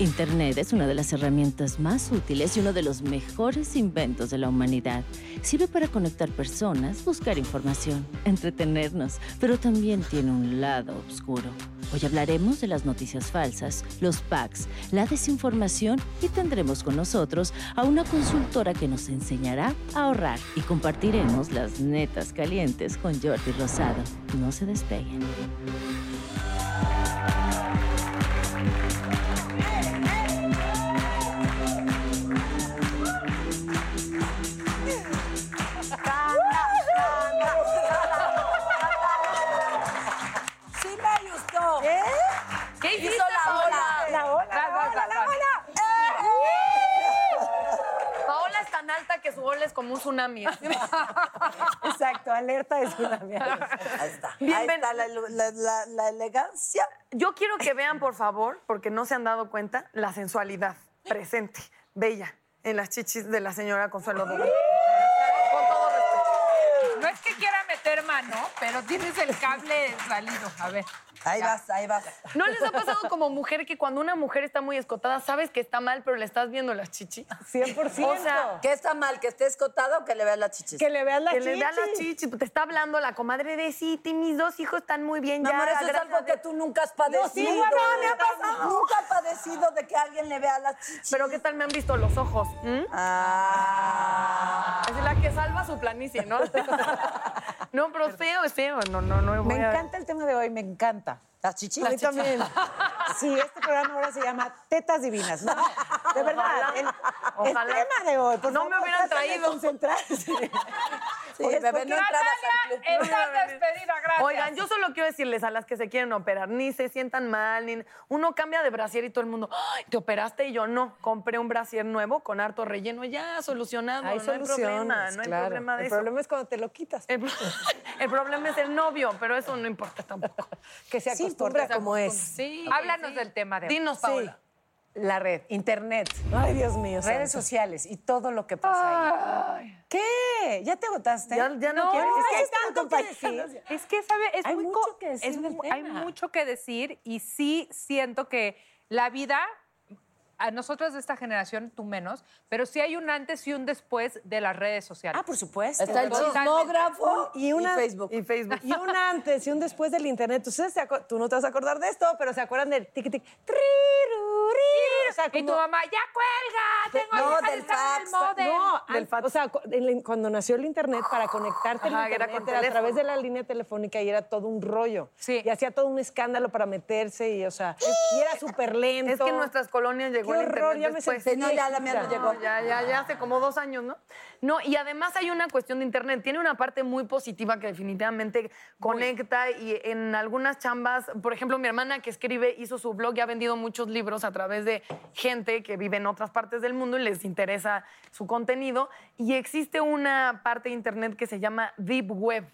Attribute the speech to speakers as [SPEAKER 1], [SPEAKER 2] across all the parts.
[SPEAKER 1] Internet es una de las herramientas más útiles y uno de los mejores inventos de la humanidad. Sirve para conectar personas, buscar información, entretenernos, pero también tiene un lado oscuro. Hoy hablaremos de las noticias falsas, los packs, la desinformación y tendremos con nosotros a una consultora que nos enseñará a ahorrar y compartiremos las netas calientes con Jordi Rosado. No se despeguen.
[SPEAKER 2] Exacto, alerta de tsunami.
[SPEAKER 3] Ahí está. Ahí está la, la- la- la elegancia.
[SPEAKER 4] Yo quiero que vean, por favor, porque no se han dado cuenta, la sensualidad presente, bella, en las chichis de la señora Consuelo Duval. Con todo respeto.
[SPEAKER 5] No es que quiera meter mano, pero tienes el cable salido. A ver.
[SPEAKER 3] Ahí vas, ahí vas.
[SPEAKER 4] ¿No les ha pasado como mujer que cuando una mujer está muy escotada, sabes que está mal, pero le estás viendo las chichis?
[SPEAKER 2] 100%.
[SPEAKER 4] O sea,
[SPEAKER 3] ¿Qué está mal? ¿Que esté escotado o que le veas las chichis?
[SPEAKER 2] que le vean la
[SPEAKER 4] que
[SPEAKER 2] chichi.
[SPEAKER 4] le vean las chichis. Te está hablando la comadre de sí, mis dos hijos están muy bien
[SPEAKER 3] Mi
[SPEAKER 4] ya.
[SPEAKER 3] amor, eso es algo que tú nunca has padecido.
[SPEAKER 2] sí, mamá, me ha
[SPEAKER 3] pasado. Nunca he padecido de que alguien le vea las chichis.
[SPEAKER 4] Pero ¿qué tal me han visto los ojos? ¿Mm?
[SPEAKER 3] Ah.
[SPEAKER 4] Es la que salva su planicie, ¿no? no, pero es feo, es feo. No, no, no.
[SPEAKER 2] Me
[SPEAKER 4] a-
[SPEAKER 2] encanta el tema de hoy, me encanta.
[SPEAKER 3] ¿Las chichis?
[SPEAKER 2] A mí también. Sí, este programa ahora se llama Tetas Divinas. ¿no? De verdad, el, el
[SPEAKER 4] Ojalá.
[SPEAKER 2] tema de hoy. Por
[SPEAKER 4] No
[SPEAKER 2] favor,
[SPEAKER 4] me hubieran traído.
[SPEAKER 2] concentrarse.
[SPEAKER 3] Sí,
[SPEAKER 2] Pues,
[SPEAKER 3] bebé,
[SPEAKER 2] ¿por
[SPEAKER 3] no club.
[SPEAKER 5] Estás despedida, gracias.
[SPEAKER 4] Oigan, yo solo quiero decirles a las que se quieren operar, ni se sientan mal, ni uno cambia de brasier y todo el mundo, "Ay, ¿te operaste? Y yo no, compré un brasier nuevo con harto relleno, ya solucionado,
[SPEAKER 2] Hay
[SPEAKER 4] no hay problema, no hay
[SPEAKER 2] claro.
[SPEAKER 4] problema de
[SPEAKER 2] El
[SPEAKER 4] eso.
[SPEAKER 2] problema es cuando te lo quitas.
[SPEAKER 4] El, el problema es el novio, pero eso no importa tampoco.
[SPEAKER 2] Que se
[SPEAKER 3] Sí,
[SPEAKER 2] acostumbra como es.
[SPEAKER 4] Sí.
[SPEAKER 5] Háblanos del tema de.
[SPEAKER 4] Dinos, Paola.
[SPEAKER 2] La red, internet. Ay, Dios mío. Redes
[SPEAKER 3] santo.
[SPEAKER 2] sociales y todo lo que pasa ahí. ¿Qué? ¿Ya te agotaste?
[SPEAKER 4] Ya, ya no,
[SPEAKER 5] No,
[SPEAKER 4] quieres.
[SPEAKER 2] es que
[SPEAKER 5] hay
[SPEAKER 2] tanto que decir.
[SPEAKER 5] Es que, ¿sabe? Es
[SPEAKER 2] Hay
[SPEAKER 5] muy
[SPEAKER 2] mucho que decir
[SPEAKER 5] es Hay mucho que decir y sí siento que la vida, a nosotros de esta generación, tú menos, pero sí hay un antes y un después de las redes sociales.
[SPEAKER 2] Ah, por supuesto.
[SPEAKER 3] Está el chismógrafo
[SPEAKER 2] y, una,
[SPEAKER 3] Facebook.
[SPEAKER 4] Y Facebook.
[SPEAKER 2] Y un antes y un después del internet. Ustedes tú no te vas a acordar de esto, pero se acuerdan del tic tic. O sea,
[SPEAKER 5] Y tu
[SPEAKER 2] como-
[SPEAKER 5] mamá, ya cuelga, tengo
[SPEAKER 3] No, del fax.
[SPEAKER 5] modem.
[SPEAKER 2] No,
[SPEAKER 4] Del fax.
[SPEAKER 2] o sea, cuando nació el internet, para conectarte
[SPEAKER 4] Ajá, era
[SPEAKER 2] internet
[SPEAKER 4] con
[SPEAKER 2] era a través de la línea telefónica y era todo un rollo.
[SPEAKER 5] Sí.
[SPEAKER 2] Y hacía todo un escándalo para meterse y, o sea, y era súper lento.
[SPEAKER 4] Es que en nuestras colonias llegó
[SPEAKER 2] Qué
[SPEAKER 4] el
[SPEAKER 2] horror,
[SPEAKER 4] internet
[SPEAKER 2] ya me
[SPEAKER 4] después.
[SPEAKER 2] sentí
[SPEAKER 3] no, ya la mía no llegó.
[SPEAKER 4] No, ya, ya, ya hace como dos años, ¿no? No, y además hay una cuestión de Internet. Tiene una parte muy positiva que definitivamente conecta y en algunas chambas, por ejemplo, mi hermana que escribe hizo su blog y ha vendido muchos libros a través de gente que vive en otras partes del mundo y les interesa su contenido. Y existe una parte de Internet que se llama Deep Web.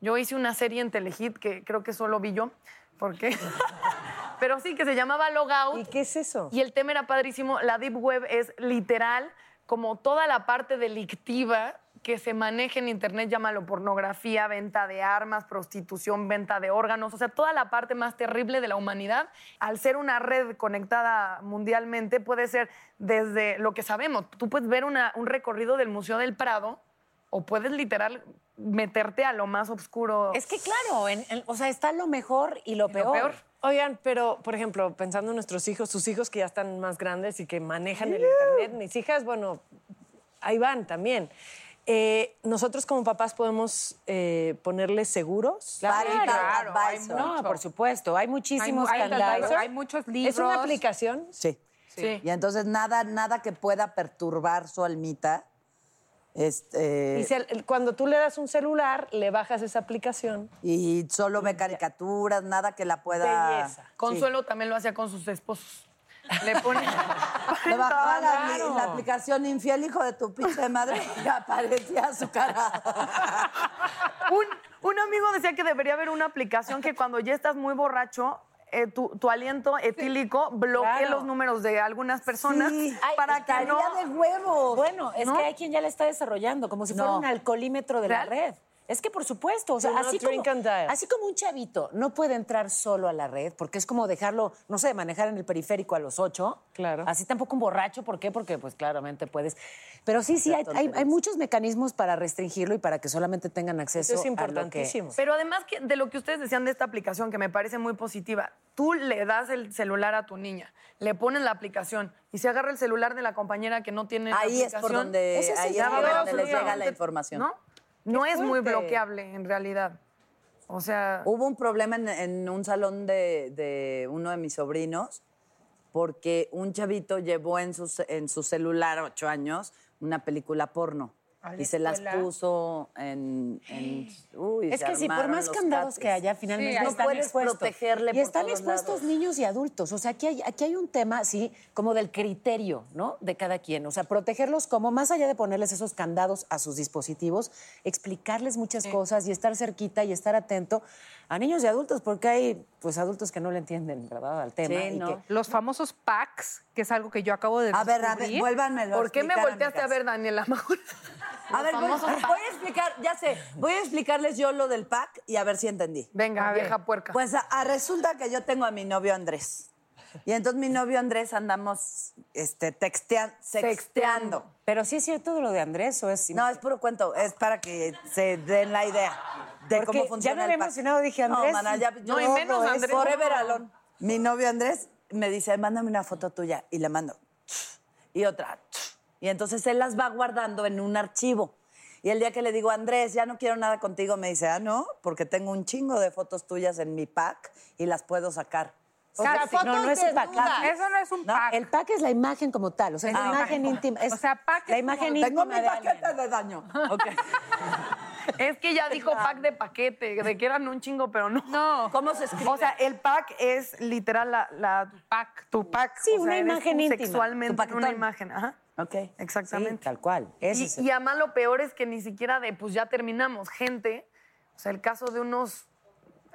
[SPEAKER 4] Yo hice una serie en Telehit que creo que solo vi yo. ¿Por qué? Pero sí, que se llamaba Logout.
[SPEAKER 2] ¿Y qué es eso?
[SPEAKER 4] Y el tema era padrísimo. La Deep Web es literal como toda la parte delictiva que se maneja en Internet, llámalo pornografía, venta de armas, prostitución, venta de órganos, o sea, toda la parte más terrible de la humanidad, al ser una red conectada mundialmente, puede ser desde lo que sabemos. Tú puedes ver una- un recorrido del Museo del Prado o puedes literal meterte a lo más oscuro.
[SPEAKER 6] Es que claro, en- en- o sea, está lo mejor y lo
[SPEAKER 4] Y lo
[SPEAKER 6] peor.
[SPEAKER 2] Oigan, pero, por ejemplo, pensando en nuestros hijos, sus hijos que ya están más grandes y que manejan el Internet, mis hijas, bueno, ahí van también. Eh, nosotros como papás podemos eh, ponerles seguros.
[SPEAKER 5] Claro, hay
[SPEAKER 3] advisor.
[SPEAKER 5] mucho.
[SPEAKER 6] No, por supuesto, hay muchísimos
[SPEAKER 5] hay-
[SPEAKER 6] candados.
[SPEAKER 5] hay muchos libros.
[SPEAKER 2] ¿Es una aplicación?
[SPEAKER 3] Sí.
[SPEAKER 4] Sí.
[SPEAKER 3] Y entonces nada, nada que pueda perturbar su almita. Este,
[SPEAKER 2] Y se- cuando tú le das un celular, le bajas esa aplicación.
[SPEAKER 3] y solo ve caricaturas, nada que la pueda.
[SPEAKER 2] Belleza.
[SPEAKER 4] Consuelo también lo hacía con sus esposos. Le pone.
[SPEAKER 3] Le bajaba la, aplicación infiel, hijo de tu pinche madre, y aparecía su cara.
[SPEAKER 4] Un, un amigo decía que debería haber una aplicación que cuando ya estás muy borracho, eh, tu, tu aliento etílico bloquee
[SPEAKER 2] Claro.
[SPEAKER 4] los números de algunas personas
[SPEAKER 3] Sí,
[SPEAKER 4] para que no.
[SPEAKER 3] de huevos.
[SPEAKER 6] Bueno, es
[SPEAKER 4] ¿No?
[SPEAKER 6] que hay quien ya la está desarrollando, como si fuera un alcoholímetro de la red. Es que por supuesto, o sea, así como, así un chavito no puede entrar solo a la red, porque es como dejarlo, no sé, manejar en el periférico a los ocho.
[SPEAKER 2] Claro.
[SPEAKER 6] Así tampoco un borracho, ¿por qué? Porque pues claramente puedes. Pero sí, sí, hay, hay- muchos mecanismos para restringirlo y para que solamente tengan acceso
[SPEAKER 2] Eso es
[SPEAKER 6] a lo que-
[SPEAKER 2] importantísimo.
[SPEAKER 4] Pero además que de lo que ustedes decían de esta aplicación, que me parece muy positiva, tú le das el celular a tu niña, le pones la aplicación y se agarra el celular de la compañera que no tiene la
[SPEAKER 3] Ahí es por
[SPEAKER 4] aplicación,
[SPEAKER 3] donde,
[SPEAKER 6] Ese es
[SPEAKER 3] ahí es por donde les llega la información.
[SPEAKER 4] ¿No? No es muy bloqueable en realidad. O sea,
[SPEAKER 3] Hubo un problema en, en un salón de, de uno de mis sobrinos porque un chavito llevó en su, en su celular, ocho años, una película porno.
[SPEAKER 5] ¿A
[SPEAKER 3] Y se las puso en... en- uy,
[SPEAKER 6] Es
[SPEAKER 3] se
[SPEAKER 6] que sí, por más candados
[SPEAKER 3] cates.
[SPEAKER 6] que haya, finalmente
[SPEAKER 5] Sí,
[SPEAKER 6] no
[SPEAKER 5] están
[SPEAKER 6] puedes
[SPEAKER 3] expuestos. protegerle
[SPEAKER 6] Y
[SPEAKER 3] por
[SPEAKER 6] están
[SPEAKER 3] todos
[SPEAKER 6] expuestos
[SPEAKER 3] lados.
[SPEAKER 6] niños y adultos. O sea, aquí hay, aquí hay un tema, sí, como del criterio, ¿no? De cada quien. O sea, protegerlos como, más allá de ponerles esos candados a sus dispositivos, explicarles muchas cosas y estar cerquita y estar atento a niños y adultos, porque hay, pues, adultos que no le entienden, ¿verdad? Al tema.
[SPEAKER 3] Sí,
[SPEAKER 6] y
[SPEAKER 3] ¿no?
[SPEAKER 6] que-
[SPEAKER 5] Los famosos packs, que es algo que yo acabo de
[SPEAKER 3] A ver, a ver,
[SPEAKER 5] descubrir.
[SPEAKER 3] vuélvanmelo a
[SPEAKER 4] ¿por qué me volteaste a ver, Daniela? Mejor-
[SPEAKER 3] A ver, voy, a explicar, ya sé, voy a explicarles yo lo del pack y a ver si entendí.
[SPEAKER 4] Venga, vieja puerca.
[SPEAKER 3] Pues a- a resulta que yo tengo a mi novio Andrés. Y entonces mi novio Andrés andamos este, textea- sexteando.
[SPEAKER 6] Pero sí es cierto lo de Andrés, o es...
[SPEAKER 3] No, es puro cuento, es para que se den la idea de
[SPEAKER 6] Porque
[SPEAKER 3] cómo
[SPEAKER 6] ya
[SPEAKER 3] funciona
[SPEAKER 6] me
[SPEAKER 3] el
[SPEAKER 6] había emocionado, dije, Andrés,
[SPEAKER 3] No, mana, ya,
[SPEAKER 4] no, y
[SPEAKER 3] yo-
[SPEAKER 4] menos Andrés.
[SPEAKER 3] Forever alone. Mi novio Andrés me dice, mándame una foto tuya. Y le mando. Y otra. Y entonces él las va guardando en un archivo. Y el día que le digo, Andrés, ya no quiero nada contigo, me dice, ah, no, porque tengo un chingo de fotos tuyas en mi pack y las puedo sacar.
[SPEAKER 2] O sea, fotos
[SPEAKER 6] no, no es un pack.
[SPEAKER 5] Eso no es un
[SPEAKER 3] No,
[SPEAKER 5] pack.
[SPEAKER 6] El pack es la imagen como tal, o sea, es
[SPEAKER 5] Ah,
[SPEAKER 6] la
[SPEAKER 5] ok.
[SPEAKER 6] imagen íntima. es
[SPEAKER 5] O sea, pack
[SPEAKER 6] la
[SPEAKER 5] es
[SPEAKER 6] imagen
[SPEAKER 5] como-
[SPEAKER 3] Tengo
[SPEAKER 6] íntima
[SPEAKER 3] mi
[SPEAKER 6] de alguien.
[SPEAKER 3] paquete de daño. Ok.
[SPEAKER 4] Es que ya dijo pack de paquete, de que eran un chingo, pero no.
[SPEAKER 5] No.
[SPEAKER 3] ¿Cómo se escribe?
[SPEAKER 4] O sea, el pack es literal la, la
[SPEAKER 5] pack.
[SPEAKER 4] tu pack.
[SPEAKER 6] Sí,
[SPEAKER 4] o sea,
[SPEAKER 6] una imagen íntima.
[SPEAKER 4] Sexualmente
[SPEAKER 3] Tu
[SPEAKER 4] una imagen, ajá.
[SPEAKER 3] Ok.
[SPEAKER 4] Exactamente.
[SPEAKER 6] Sí, tal cual. Ese
[SPEAKER 4] Y,
[SPEAKER 6] es el-
[SPEAKER 4] y además lo peor es que ni siquiera de, pues ya terminamos, gente, o sea, el caso de unos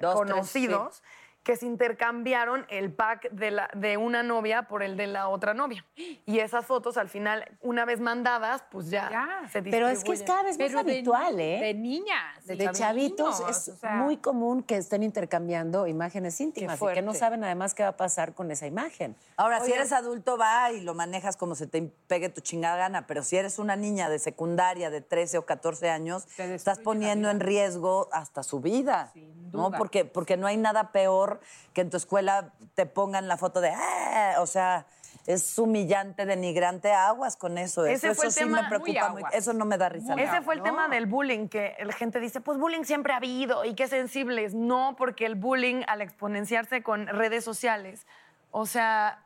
[SPEAKER 3] Dos, tres,
[SPEAKER 4] conocidos que se intercambiaron el pack de, la, de una novia por el de la otra novia. Y esas fotos al final, una vez mandadas, pues ya,
[SPEAKER 5] Ya.
[SPEAKER 4] se
[SPEAKER 6] Pero es que es
[SPEAKER 4] distribuyen.
[SPEAKER 6] cada vez más
[SPEAKER 5] Pero de-
[SPEAKER 6] habitual, ¿eh?
[SPEAKER 5] De niñas.
[SPEAKER 6] de,
[SPEAKER 5] y
[SPEAKER 6] chavitos
[SPEAKER 5] niños,
[SPEAKER 6] es
[SPEAKER 5] o sea,
[SPEAKER 6] muy común que estén intercambiando imágenes íntimas y que no saben además qué va a pasar con esa imagen.
[SPEAKER 3] Ahora, si eres adulto, va y lo manejas como se te pegue tu chingada gana, pero si eres una niña de secundaria de 13 o 14 años, estás poniendo en riesgo hasta su vida.
[SPEAKER 5] Sin
[SPEAKER 3] ¿no?
[SPEAKER 5] duda.
[SPEAKER 3] Porque, porque no hay nada peor que en tu escuela te pongan la foto de, "Ah", o sea, es humillante, denigrante, aguas con eso.
[SPEAKER 4] Ese
[SPEAKER 3] eso
[SPEAKER 4] fue el
[SPEAKER 3] eso sí
[SPEAKER 4] tema
[SPEAKER 3] me
[SPEAKER 4] muy
[SPEAKER 3] preocupa muy,
[SPEAKER 5] aguas.
[SPEAKER 3] Eso no me da risa.
[SPEAKER 5] Muy
[SPEAKER 3] nada.
[SPEAKER 4] Ese fue el tema del bullying, que la gente dice, pues bullying siempre ha habido y qué sensibles. No, porque el bullying, al exponenciarse con redes sociales, o sea,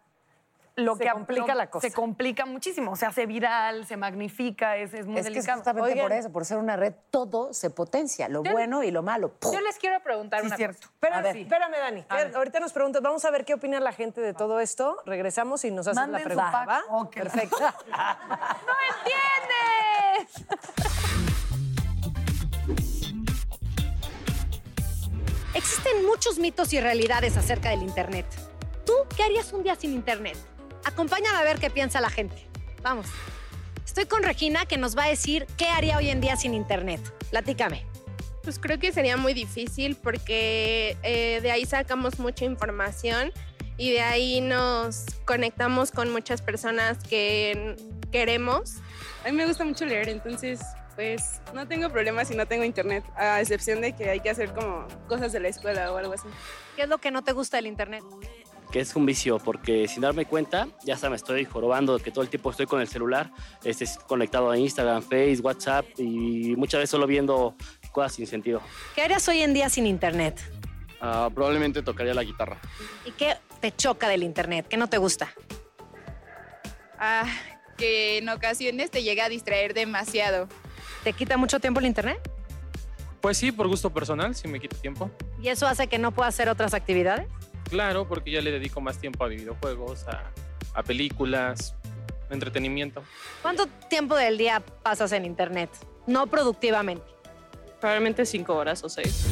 [SPEAKER 4] lo
[SPEAKER 2] Se
[SPEAKER 4] que
[SPEAKER 2] complica
[SPEAKER 4] lo-
[SPEAKER 2] la cosa.
[SPEAKER 4] Se complica muchísimo, o sea, se viral, se magnifica, es, es muy
[SPEAKER 6] es que es
[SPEAKER 4] delicado.
[SPEAKER 6] justamente
[SPEAKER 2] Oigan.
[SPEAKER 6] por eso, por ser una red, todo se potencia, lo
[SPEAKER 5] Yo-
[SPEAKER 6] bueno y lo malo. ¡pum!
[SPEAKER 5] Yo les quiero preguntar
[SPEAKER 4] Sí,
[SPEAKER 5] una
[SPEAKER 4] cierto.
[SPEAKER 5] cosa.
[SPEAKER 3] Ver.
[SPEAKER 2] espérame, Dani. que Ahorita nos preguntas, vamos a ver qué opina la gente de todo esto. Regresamos y nos
[SPEAKER 4] Manden
[SPEAKER 2] la
[SPEAKER 4] su
[SPEAKER 2] pregunta,
[SPEAKER 4] pack.
[SPEAKER 2] ¿va?
[SPEAKER 4] Ok.
[SPEAKER 2] Perfecto.
[SPEAKER 5] ¡No entiendes!
[SPEAKER 7] Existen muchos mitos y realidades acerca del Internet. ¿Tú qué harías un día sin Internet? Acompáñame a ver qué piensa la gente. Vamos. Estoy con Regina que nos va a decir qué haría hoy en día sin Internet. Platícame.
[SPEAKER 8] Pues creo que sería muy difícil porque eh, de ahí sacamos mucha información y de ahí nos conectamos con muchas personas que queremos.
[SPEAKER 9] A mí me gusta mucho leer, entonces Pues no tengo problemas si no tengo internet, a excepción de que hay que hacer como cosas de la escuela o algo así.
[SPEAKER 7] ¿Qué es lo que no te gusta del internet?
[SPEAKER 10] Que es un vicio, porque sin darme cuenta, ya hasta me estoy jorobando de que todo el tiempo estoy con el celular, este, conectado a Instagram, Facebook, WhatsApp y muchas veces solo viendo cosas sin sentido.
[SPEAKER 7] ¿Qué harías hoy en día sin internet?
[SPEAKER 11] Ah, probablemente tocaría la guitarra.
[SPEAKER 7] ¿Y qué te choca del internet? ¿Qué no te gusta?
[SPEAKER 9] Ah, que en ocasiones te llega a distraer demasiado.
[SPEAKER 7] ¿Te quita mucho tiempo el internet?
[SPEAKER 12] Pues sí, por gusto personal, sí me quita tiempo.
[SPEAKER 7] ¿Y eso hace que no puedas hacer otras actividades?
[SPEAKER 12] Claro, porque ya le dedico más tiempo a videojuegos, a, a películas, entretenimiento.
[SPEAKER 7] ¿Cuánto tiempo del día pasas en internet? No productivamente.
[SPEAKER 9] Probablemente cinco horas o seis.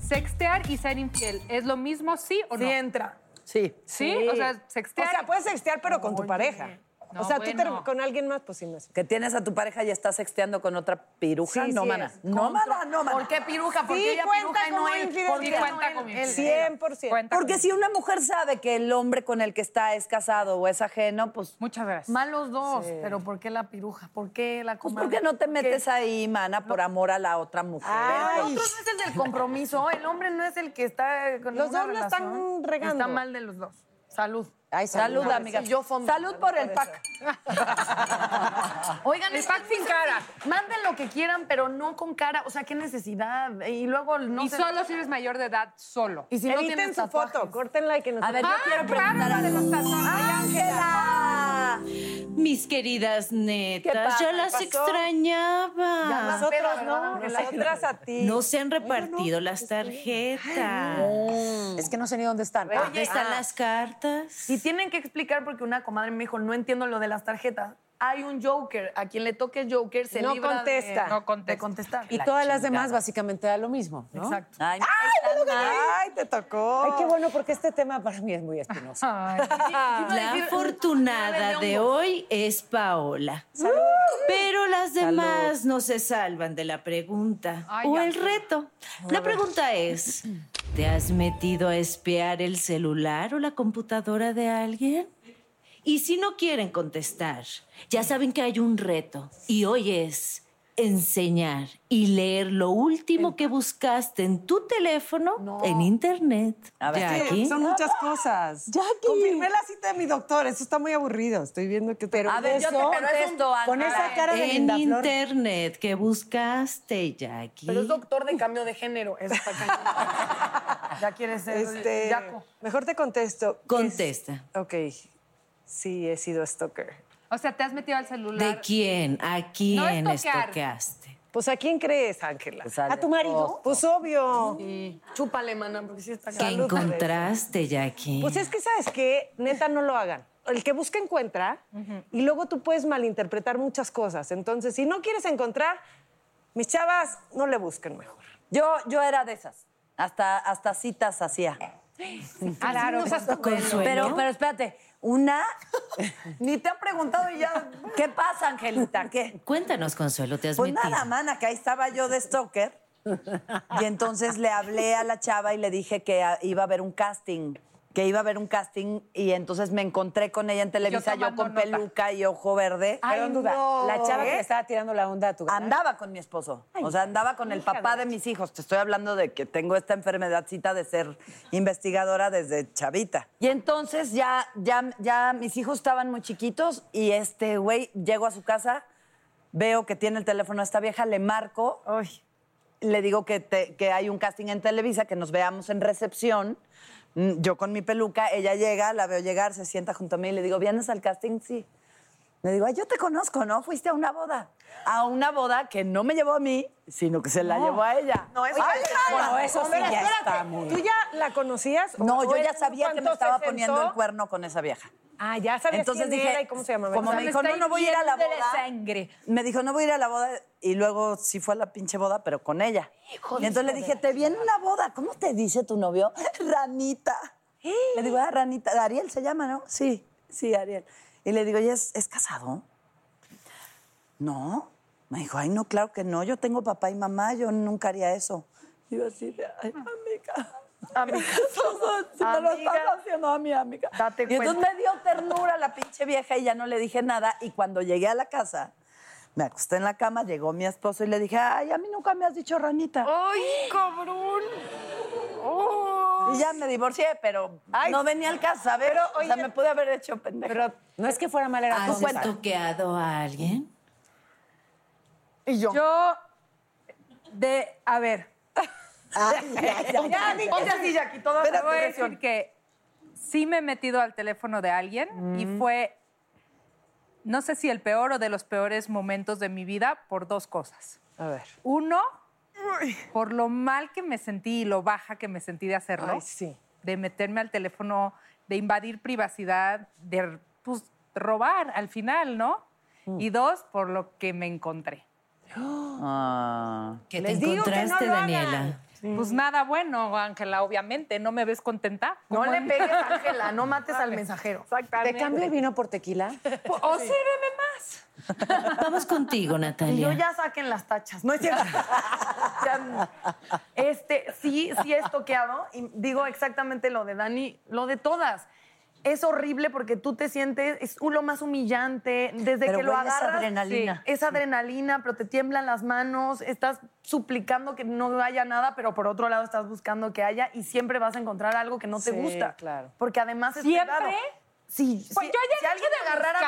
[SPEAKER 5] Sextear y ser infiel, ¿es lo mismo, sí o no?
[SPEAKER 4] Sí entra.
[SPEAKER 3] Sí.
[SPEAKER 5] ¿Sí? O sea, sextear.
[SPEAKER 2] O sea, puedes sextear, pero con tu pareja.
[SPEAKER 5] No,
[SPEAKER 2] o sea, tú te- con alguien más, pues sí, no es.
[SPEAKER 3] Que tienes a tu pareja y estás sexteando con otra piruja.
[SPEAKER 2] Sí,
[SPEAKER 3] no,
[SPEAKER 2] sí
[SPEAKER 3] mana. No, mana, no, mana.
[SPEAKER 4] ¿Por qué piruja? ¿Por
[SPEAKER 2] Sí,
[SPEAKER 4] qué ella
[SPEAKER 2] cuenta
[SPEAKER 4] piruja y no él?
[SPEAKER 2] infidelidad.
[SPEAKER 4] ¿Por qué
[SPEAKER 2] Sí,
[SPEAKER 4] no
[SPEAKER 5] cuenta como
[SPEAKER 4] Él.
[SPEAKER 5] infidelidad.
[SPEAKER 2] 100%.
[SPEAKER 5] Cuenta
[SPEAKER 3] Porque si una mujer sabe que el hombre con el que está es casado o es ajeno, pues,
[SPEAKER 5] Muchas gracias.
[SPEAKER 4] Mal los dos, pero ¿por qué la piruja? ¿Por qué la
[SPEAKER 3] pues
[SPEAKER 4] comadre?
[SPEAKER 3] ¿por qué no te metes ahí, mana, por amor a la otra mujer?
[SPEAKER 4] El otro no es el del compromiso, el hombre no es el que está con
[SPEAKER 2] Los dos la están
[SPEAKER 4] relación.
[SPEAKER 2] regando.
[SPEAKER 4] Está mal de los dos. Salud.
[SPEAKER 2] Ay,
[SPEAKER 3] Salud,
[SPEAKER 2] salud.
[SPEAKER 3] amiga.
[SPEAKER 4] Sí, yo fondo.
[SPEAKER 3] Salud por el pack.
[SPEAKER 4] Oigan,
[SPEAKER 5] El pack sin cara.
[SPEAKER 4] Manden lo que quieran, pero no con cara. O sea, qué necesidad. Y luego no
[SPEAKER 5] y
[SPEAKER 4] se-
[SPEAKER 5] solo si eres mayor de edad, solo.
[SPEAKER 4] Y si no
[SPEAKER 2] Editen
[SPEAKER 4] tienes
[SPEAKER 2] su foto, córtenla y que nos
[SPEAKER 3] A ver, yo
[SPEAKER 5] Ah,
[SPEAKER 3] quiero
[SPEAKER 5] claro,
[SPEAKER 3] preguntar
[SPEAKER 5] de
[SPEAKER 3] algo.
[SPEAKER 5] los.
[SPEAKER 1] Mis queridas netas, yo
[SPEAKER 3] ¿Qué
[SPEAKER 1] las
[SPEAKER 3] pasó?
[SPEAKER 1] extrañaba.
[SPEAKER 2] Nosotros no, nosotras a ti.
[SPEAKER 1] No se han repartido las tarjetas.
[SPEAKER 6] Es que no sé ni dónde están.
[SPEAKER 1] ¿Dónde están
[SPEAKER 6] Ah.
[SPEAKER 1] las cartas?
[SPEAKER 4] Tienen que explicar porque una comadre me dijo, no entiendo lo de las tarjetas. Hay un Joker. A quien le toque el Joker se
[SPEAKER 2] No
[SPEAKER 4] libra de-
[SPEAKER 2] contesta.
[SPEAKER 5] No contesta.
[SPEAKER 4] de contestar.
[SPEAKER 6] Y todas las demás básicamente da lo mismo, ¿no?
[SPEAKER 4] Exacto.
[SPEAKER 3] Ay, no está mal.
[SPEAKER 2] Ay, te tocó.
[SPEAKER 6] Ay, qué bueno, porque este tema para mí es muy espinoso.
[SPEAKER 5] Ay.
[SPEAKER 1] La afortunada de hoy es Paola. Pero las demás no se salvan de la pregunta
[SPEAKER 5] Ay,
[SPEAKER 1] o el reto. La pregunta es, ¿te has metido a espiar el celular o la computadora de alguien? Y si no quieren contestar, ya saben que hay un reto y hoy es enseñar y leer lo último que buscaste en tu teléfono en internet.
[SPEAKER 3] A ver,
[SPEAKER 1] Jackie.
[SPEAKER 2] Son muchas cosas.
[SPEAKER 6] Jackie.
[SPEAKER 2] Confirmé la cita de mi doctor. Eso está muy aburrido. Estoy viendo que... Pero
[SPEAKER 3] A ver, yo te contesto,
[SPEAKER 6] Con
[SPEAKER 3] Ángela.
[SPEAKER 6] esa cara de
[SPEAKER 1] en
[SPEAKER 6] linda flor.
[SPEAKER 1] internet que buscaste, Jackie.
[SPEAKER 4] Pero es doctor de cambio de género. Eso está. ya quieres ser
[SPEAKER 2] Este,
[SPEAKER 4] Yaco.
[SPEAKER 2] mejor te contesto.
[SPEAKER 1] Contesta.
[SPEAKER 2] Ok. Sí, he sido stalker.
[SPEAKER 5] O sea, te has metido al celular.
[SPEAKER 1] ¿De quién? ¿A quién
[SPEAKER 5] No
[SPEAKER 1] estoqueaste?
[SPEAKER 2] Pues ¿a quién crees, Ángela?
[SPEAKER 3] Pues
[SPEAKER 2] ¿A tu marido? Pues obvio.
[SPEAKER 4] Y chúpale, mana, porque sí está
[SPEAKER 1] ¿Qué encontraste, Jackie?
[SPEAKER 2] Pues es que, ¿sabes qué? Neta, no lo hagan. El que busca encuentra y luego tú puedes malinterpretar muchas cosas. Entonces, si no quieres encontrar, mis chavas, no le busquen mejor.
[SPEAKER 3] Yo, yo era de esas. Hasta, hasta citas hacía.
[SPEAKER 5] Claro.
[SPEAKER 3] Pero, pero espérate, una.
[SPEAKER 4] Ni te han preguntado y ya.
[SPEAKER 3] ¿Qué pasa, Angelita? ¿Qué?
[SPEAKER 1] Cuéntanos, Consuelo, ¿te has
[SPEAKER 3] Pues
[SPEAKER 1] metido?
[SPEAKER 3] nada, mana, que ahí estaba yo de stalker. Y entonces le hablé a la chava y le dije que iba a haber un casting. Que iba a haber un casting y entonces me encontré con ella en Televisa, yo, con
[SPEAKER 5] nota.
[SPEAKER 3] peluca y ojo verde.
[SPEAKER 6] Perdón, duda. La chava que le estaba tirando la onda a tu gana.
[SPEAKER 3] Andaba con mi esposo. o sea, andaba con el papá de mis hijos. Te estoy hablando de que tengo esta enfermedadcita de ser investigadora desde chavita. Y entonces ya, ya, ya mis hijos estaban muy chiquitos y este güey llego a su casa, veo que tiene el teléfono de esta vieja, le marco. Le digo que, te- que hay un casting en Televisa, que nos veamos en recepción. Mm, Yo con mi peluca, ella llega, la veo llegar, se sienta junto a mí y le digo, ¿vienes al casting? Sí. Le digo, ay, yo te conozco, ¿no? Fuiste a una boda. A una boda que no me llevó a mí, sino que se la llevó a ella.
[SPEAKER 4] No, eso
[SPEAKER 3] Ay,
[SPEAKER 6] eso sí ya
[SPEAKER 2] espérate,
[SPEAKER 6] está muy...
[SPEAKER 2] ¿tú ya la conocías?
[SPEAKER 3] No, yo ya sabía que me estaba poniendo el cuerno con esa vieja.
[SPEAKER 2] Ah, ya sabías
[SPEAKER 3] Entonces
[SPEAKER 2] quién
[SPEAKER 3] dije,
[SPEAKER 2] era y cómo se llamaba.
[SPEAKER 3] como me dijo, no, no voy a ir a la boda.
[SPEAKER 5] sangre.
[SPEAKER 3] Me dijo, no voy a ir a la boda. Y luego sí fue a la pinche boda, pero con ella. y entonces le dije, te viene una boda. ¿Cómo te dice tu novio? Ranita. Le digo, ah, Ranita. Ariel se llama, ¿no? Sí, sí, Ariel. Y le digo, ¿y es, es casado? No. Me dijo, ay, no, claro que no. Yo tengo papá y mamá, yo nunca haría eso. Y yo así de, ay, amiga.
[SPEAKER 4] Amiga.
[SPEAKER 3] Si me lo estás haciendo a mi amiga.
[SPEAKER 4] Date
[SPEAKER 3] y entonces
[SPEAKER 4] cuenta.
[SPEAKER 3] me dio ternura la pinche vieja y ya no le dije nada. Y cuando llegué a la casa, me acosté en la cama, llegó mi esposo y le dije, ay, a mí nunca me has dicho ranita.
[SPEAKER 4] ¡Ay, cabrón!
[SPEAKER 3] Y ya me divorcié, pero no venía al caso, ¿sabes? o sea, me pude haber hecho pendejo.
[SPEAKER 6] Pero no es que fuera mal, era
[SPEAKER 1] ¿Has toqueado a alguien?
[SPEAKER 4] Y yo.
[SPEAKER 5] Yo, de, a ver.
[SPEAKER 3] Ay, ya, ya,
[SPEAKER 4] Ponte así, Jackie, toda
[SPEAKER 5] Te
[SPEAKER 4] la
[SPEAKER 5] voy a decir que sí me he metido al teléfono de alguien y fue, no sé si el peor o de los peores momentos de mi vida por dos cosas.
[SPEAKER 2] A ver.
[SPEAKER 5] Uno, por lo mal que me sentí y lo baja que me sentí de hacerlo.
[SPEAKER 2] Ay, sí.
[SPEAKER 5] De meterme al teléfono, de invadir privacidad, de pues, robar al final, ¿no? Y dos, por lo que me encontré.
[SPEAKER 3] Ah.
[SPEAKER 1] ¿Qué
[SPEAKER 5] Les
[SPEAKER 1] te
[SPEAKER 5] digo que no
[SPEAKER 1] encontraste,
[SPEAKER 5] Pues nada bueno, Ángela, obviamente. ¿No me ves contenta?
[SPEAKER 4] No
[SPEAKER 5] ¿Cómo
[SPEAKER 4] le
[SPEAKER 5] es?
[SPEAKER 4] pegues, Ángela, no mates al mensajero.
[SPEAKER 5] Exactamente.
[SPEAKER 6] ¿Te cambio el vino por tequila?
[SPEAKER 5] O sírveme más.
[SPEAKER 1] Vamos contigo,
[SPEAKER 4] Y
[SPEAKER 1] Natalia.
[SPEAKER 4] yo ya saquen las tachas, ¿no es cierto? Ya, este, sí, sí he toqueado y digo exactamente lo de Dani, lo de todas. Es horrible porque tú te sientes, es lo más humillante, desde
[SPEAKER 3] Pero,
[SPEAKER 4] que lo
[SPEAKER 3] güey, es
[SPEAKER 4] agarras.
[SPEAKER 3] adrenalina.
[SPEAKER 4] sí, es adrenalina, pero te tiemblan las manos, estás suplicando que no haya nada, pero por otro lado estás buscando que haya y siempre vas a encontrar algo que no te
[SPEAKER 2] Sí,
[SPEAKER 4] gusta.
[SPEAKER 2] claro.
[SPEAKER 4] Porque además es
[SPEAKER 5] ¿Siempre?
[SPEAKER 4] Sí,
[SPEAKER 5] Pues
[SPEAKER 4] sí,
[SPEAKER 5] yo ya
[SPEAKER 4] si alguien
[SPEAKER 5] de
[SPEAKER 4] agarrara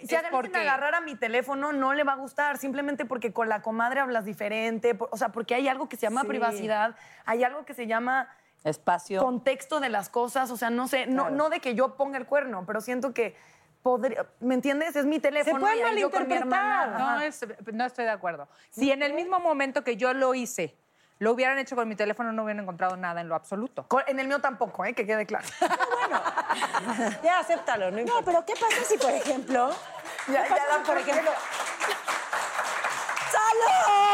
[SPEAKER 4] mi- si alguien
[SPEAKER 5] porque-
[SPEAKER 4] agarrara mi teléfono no le va a gustar, simplemente porque con la comadre hablas diferente, por- o sea, porque hay algo que se llama
[SPEAKER 2] Sí.
[SPEAKER 4] privacidad, hay algo que se llama
[SPEAKER 3] Espacio.
[SPEAKER 4] contexto de las cosas, o sea, no sé, no,
[SPEAKER 2] Claro.
[SPEAKER 4] no de que yo ponga el cuerno, pero siento que podría, ¿me entiendes? Es mi teléfono.
[SPEAKER 2] puede
[SPEAKER 4] y ahí yo con mi hermana,
[SPEAKER 2] malinterpretar.
[SPEAKER 5] No, es- no estoy de acuerdo. Si en el mismo momento que yo lo hice, lo hubieran hecho con mi teléfono, no hubieran encontrado nada en lo absoluto.
[SPEAKER 4] En el mío tampoco, ¿eh? que quede claro.
[SPEAKER 2] Ya, acéptalo, no
[SPEAKER 6] No, pero ¿qué pasa si, por ejemplo,
[SPEAKER 4] Ya,
[SPEAKER 6] ¿qué
[SPEAKER 4] ya
[SPEAKER 6] si, por ejemplo,
[SPEAKER 3] ¡Salud!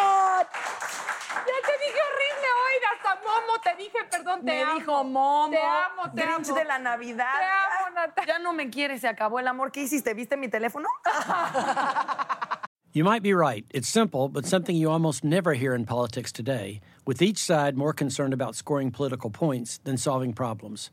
[SPEAKER 5] Hasta Momo, te dije, perdón, te
[SPEAKER 4] me
[SPEAKER 5] amo.
[SPEAKER 4] dijo Momo,
[SPEAKER 5] Te amo, te
[SPEAKER 4] Grinch
[SPEAKER 5] amo.
[SPEAKER 4] de la Navidad.
[SPEAKER 5] Te amo, Natalia.
[SPEAKER 4] Ya no me quieres, se acabó el amor. ¿Qué hiciste? ¿Viste mi teléfono?
[SPEAKER 13] You might be right. It's simple, but something you almost never hear in politics today, with each side more concerned about scoring political points than solving problems.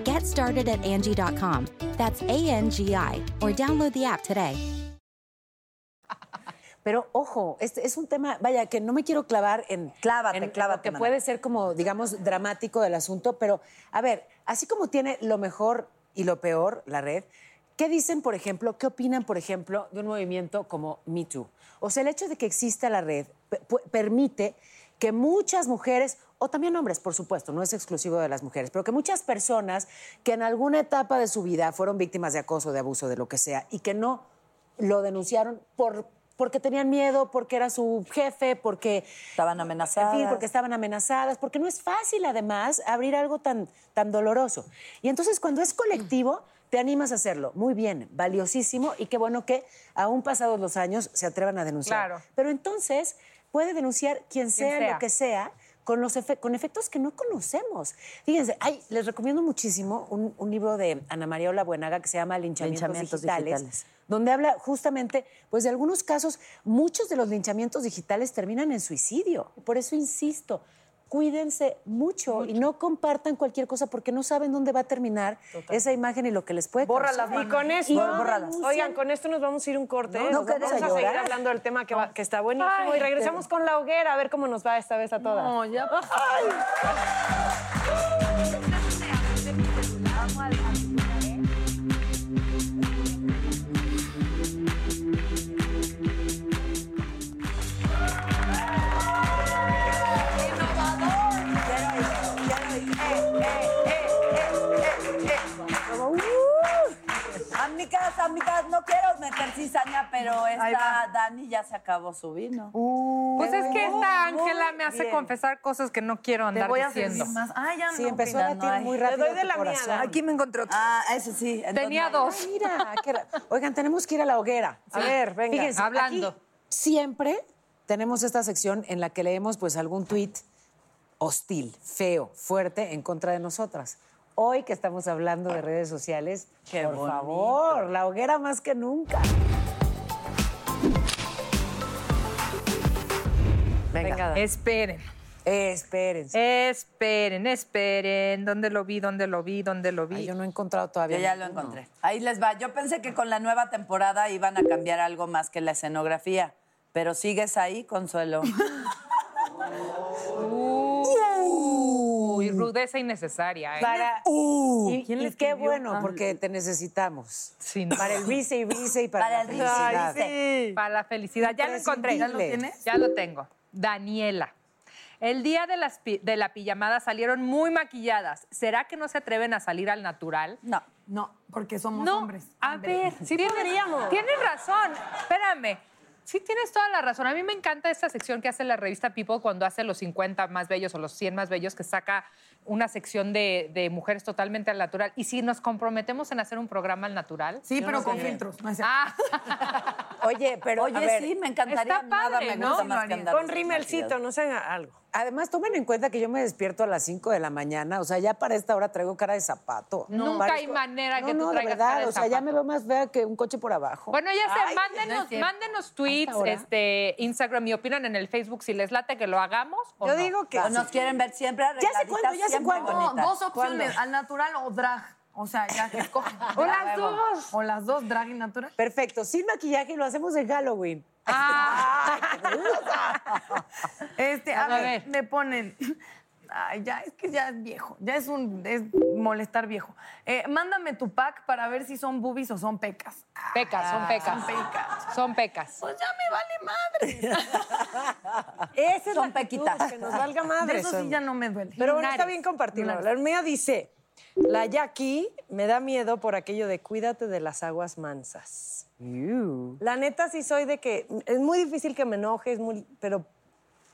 [SPEAKER 14] Get started at Angie.com. That's A N G I, or download the app today.
[SPEAKER 6] Pero ojo, este es un tema, vaya, que no me quiero clavar en,
[SPEAKER 3] Clávate,
[SPEAKER 6] en
[SPEAKER 3] clávate,
[SPEAKER 6] que puede ser como, digamos, dramático del asunto, pero a ver, así como tiene lo mejor y lo peor la red, ¿qué dicen, por ejemplo, qué opinan, por ejemplo, de un movimiento como Me Too? O sea, el hecho de que exista la red permite que muchas mujeres, o también hombres, por supuesto, no es exclusivo de las mujeres, pero que muchas personas que en alguna etapa de su vida fueron víctimas de acoso, de abuso, de lo que sea, y que no lo denunciaron por, porque tenían miedo, porque era su jefe, porque...
[SPEAKER 3] Estaban amenazadas.
[SPEAKER 6] En fin, porque estaban amenazadas, porque no es fácil además abrir algo tan, tan doloroso. Y entonces cuando es colectivo, te animas a hacerlo. Muy bien, valiosísimo y qué bueno que aún pasados los años se atrevan a denunciar.
[SPEAKER 5] Claro.
[SPEAKER 6] Pero entonces puede denunciar quien sea,
[SPEAKER 5] sea.
[SPEAKER 6] lo que sea. Con, los efe- con efectos que no conocemos. Fíjense, ay, les recomiendo muchísimo un, un libro de Ana María Ola Buenaga que se llama Linchamientos,
[SPEAKER 3] Linchamientos
[SPEAKER 6] digitales,
[SPEAKER 3] digitales.
[SPEAKER 6] donde habla justamente pues, de algunos casos, muchos de los linchamientos digitales terminan en suicidio. Por eso insisto, cuídense mucho, y no compartan cualquier cosa porque no saben dónde va a terminar esa imagen y lo que les puede
[SPEAKER 4] Bórralas.
[SPEAKER 2] Y con esto,
[SPEAKER 6] Y no
[SPEAKER 2] oigan, con esto nos vamos a ir un corte.
[SPEAKER 6] No,
[SPEAKER 2] ¿eh?
[SPEAKER 6] no
[SPEAKER 2] vamos a seguir
[SPEAKER 6] llorar.
[SPEAKER 2] hablando del tema que, va- que está buenísimo.
[SPEAKER 6] Ay,
[SPEAKER 2] y regresamos con la hoguera a ver cómo nos va esta vez a todas.
[SPEAKER 4] No, ya.
[SPEAKER 3] Amigas, no quiero meter cizaña, pero esta. Dani ya se acabó su vino.
[SPEAKER 5] Pues es que esta Ángela me hace
[SPEAKER 3] bien.
[SPEAKER 5] confesar cosas que no quiero andar
[SPEAKER 3] voy a
[SPEAKER 5] diciendo.
[SPEAKER 3] más. Ah, ya
[SPEAKER 6] Sí,
[SPEAKER 3] no,
[SPEAKER 6] empezó a
[SPEAKER 3] no
[SPEAKER 6] latir
[SPEAKER 3] hay.
[SPEAKER 6] muy
[SPEAKER 3] Te
[SPEAKER 6] rápido
[SPEAKER 3] doy de la mía.
[SPEAKER 4] Aquí me encontré otro.
[SPEAKER 3] Ah, ese sí. entonces
[SPEAKER 5] Tenía
[SPEAKER 3] no
[SPEAKER 5] dos.
[SPEAKER 6] Mira, Oigan, tenemos que ir a la hoguera. A ver, venga.
[SPEAKER 5] Fíjense, hablando.
[SPEAKER 6] aquí siempre tenemos esta sección en la que leemos pues algún tuit hostil, feo, fuerte en contra de nosotras. Hoy que estamos hablando de redes sociales,
[SPEAKER 3] Qué
[SPEAKER 6] por
[SPEAKER 3] bonito.
[SPEAKER 6] favor, la hoguera más que nunca. Venga,
[SPEAKER 5] Esperen.
[SPEAKER 6] espérense.
[SPEAKER 5] Esperen, esperen. ¿Dónde lo vi? ¿Dónde lo vi? ¿Dónde lo vi?
[SPEAKER 6] Ay, yo no he encontrado todavía.
[SPEAKER 3] Yo ya lo
[SPEAKER 6] ninguno.
[SPEAKER 3] encontré. Ahí les va. Yo pensé que con la nueva temporada iban a cambiar algo más que la escenografía. Pero sigues ahí, Consuelo.
[SPEAKER 5] Rudeza innecesaria. ¿eh?
[SPEAKER 6] Para,
[SPEAKER 3] Uh,
[SPEAKER 6] y,
[SPEAKER 5] ¿quién
[SPEAKER 6] y
[SPEAKER 5] le
[SPEAKER 6] qué bueno,
[SPEAKER 5] Ah.
[SPEAKER 6] porque te necesitamos.
[SPEAKER 5] Sí, no.
[SPEAKER 6] Para el rice y rice y para,
[SPEAKER 3] Para
[SPEAKER 6] la
[SPEAKER 3] el
[SPEAKER 6] felicidad.
[SPEAKER 3] rice.
[SPEAKER 5] Para la felicidad. Ya lo encontré.
[SPEAKER 6] ¿Ya lo tienes?
[SPEAKER 5] Ya lo tengo. Daniela. El día de, las pi- de la pijamada salieron muy maquilladas. ¿Será que no se atreven a salir al natural?
[SPEAKER 3] No.
[SPEAKER 4] No, porque somos
[SPEAKER 5] No,
[SPEAKER 4] hombres.
[SPEAKER 5] a ver, sí tienes razón. Espérame. Sí, tienes toda la razón. A mí me encanta esta sección que hace la revista People cuando hace los 50 más bellos o los 100 más bellos, que saca una sección de, de mujeres totalmente al natural. Y si nos comprometemos en hacer un programa al natural.
[SPEAKER 4] Sí,
[SPEAKER 6] Yo
[SPEAKER 4] pero
[SPEAKER 6] no
[SPEAKER 4] con
[SPEAKER 6] sé.
[SPEAKER 4] filtros. No.
[SPEAKER 5] Ah,
[SPEAKER 6] Oye, pero
[SPEAKER 3] Oye,
[SPEAKER 6] a ver,
[SPEAKER 3] sí, me encantaría.
[SPEAKER 5] está
[SPEAKER 3] Nada
[SPEAKER 5] padre,
[SPEAKER 3] me
[SPEAKER 5] ¿no?
[SPEAKER 3] gusta
[SPEAKER 5] Sí,
[SPEAKER 3] más que andar
[SPEAKER 2] Con rimelcito, no sé, algo.
[SPEAKER 6] Además, tomen en cuenta que yo me despierto a las 5 de la mañana. O sea, ya para esta hora traigo cara de zapato.
[SPEAKER 5] Nunca hay manera
[SPEAKER 6] no,
[SPEAKER 5] que tú
[SPEAKER 6] no, de
[SPEAKER 5] traigas
[SPEAKER 6] verdad,
[SPEAKER 5] cara de
[SPEAKER 6] O sea, ya me veo más fea que un coche por abajo.
[SPEAKER 5] Bueno, ya sé,
[SPEAKER 6] Ay,
[SPEAKER 5] mándenos, mándenos tweets, este, Instagram y opinan en el Facebook si les late que lo hagamos o
[SPEAKER 2] Yo
[SPEAKER 5] no.
[SPEAKER 2] digo que
[SPEAKER 3] O nos quieren ver siempre
[SPEAKER 6] Ya sé cuándo, ya sé cuándo.
[SPEAKER 4] Dos opciones, al natural o drag. O sea, ya que escogen.
[SPEAKER 5] O las dos.
[SPEAKER 4] O las dos, drag y natural.
[SPEAKER 6] Perfecto, sin maquillaje y lo hacemos en Halloween.
[SPEAKER 5] Ah,
[SPEAKER 4] Este, a,
[SPEAKER 5] A
[SPEAKER 4] ver,
[SPEAKER 5] ver.
[SPEAKER 4] me ponen. Ay, ya, es que ya es viejo. Ya es un. Es molestar viejo. Eh, mándame tu pack para ver si son boobies o son pecas.
[SPEAKER 5] pecas, son pecas.
[SPEAKER 4] Son pecas.
[SPEAKER 5] Son pecas.
[SPEAKER 4] Pues ya me vale madre.
[SPEAKER 2] Esa es
[SPEAKER 3] Son
[SPEAKER 2] la actitud,
[SPEAKER 3] pequitas.
[SPEAKER 2] Que nos valga madre.
[SPEAKER 4] De eso sí ya no me duele.
[SPEAKER 2] Pero bueno, está bien compartirlo. La mía dice, la Jackie me da miedo por aquello de cuídate de las aguas mansas. La neta sí soy de que es muy difícil que me enoje, es muy, pero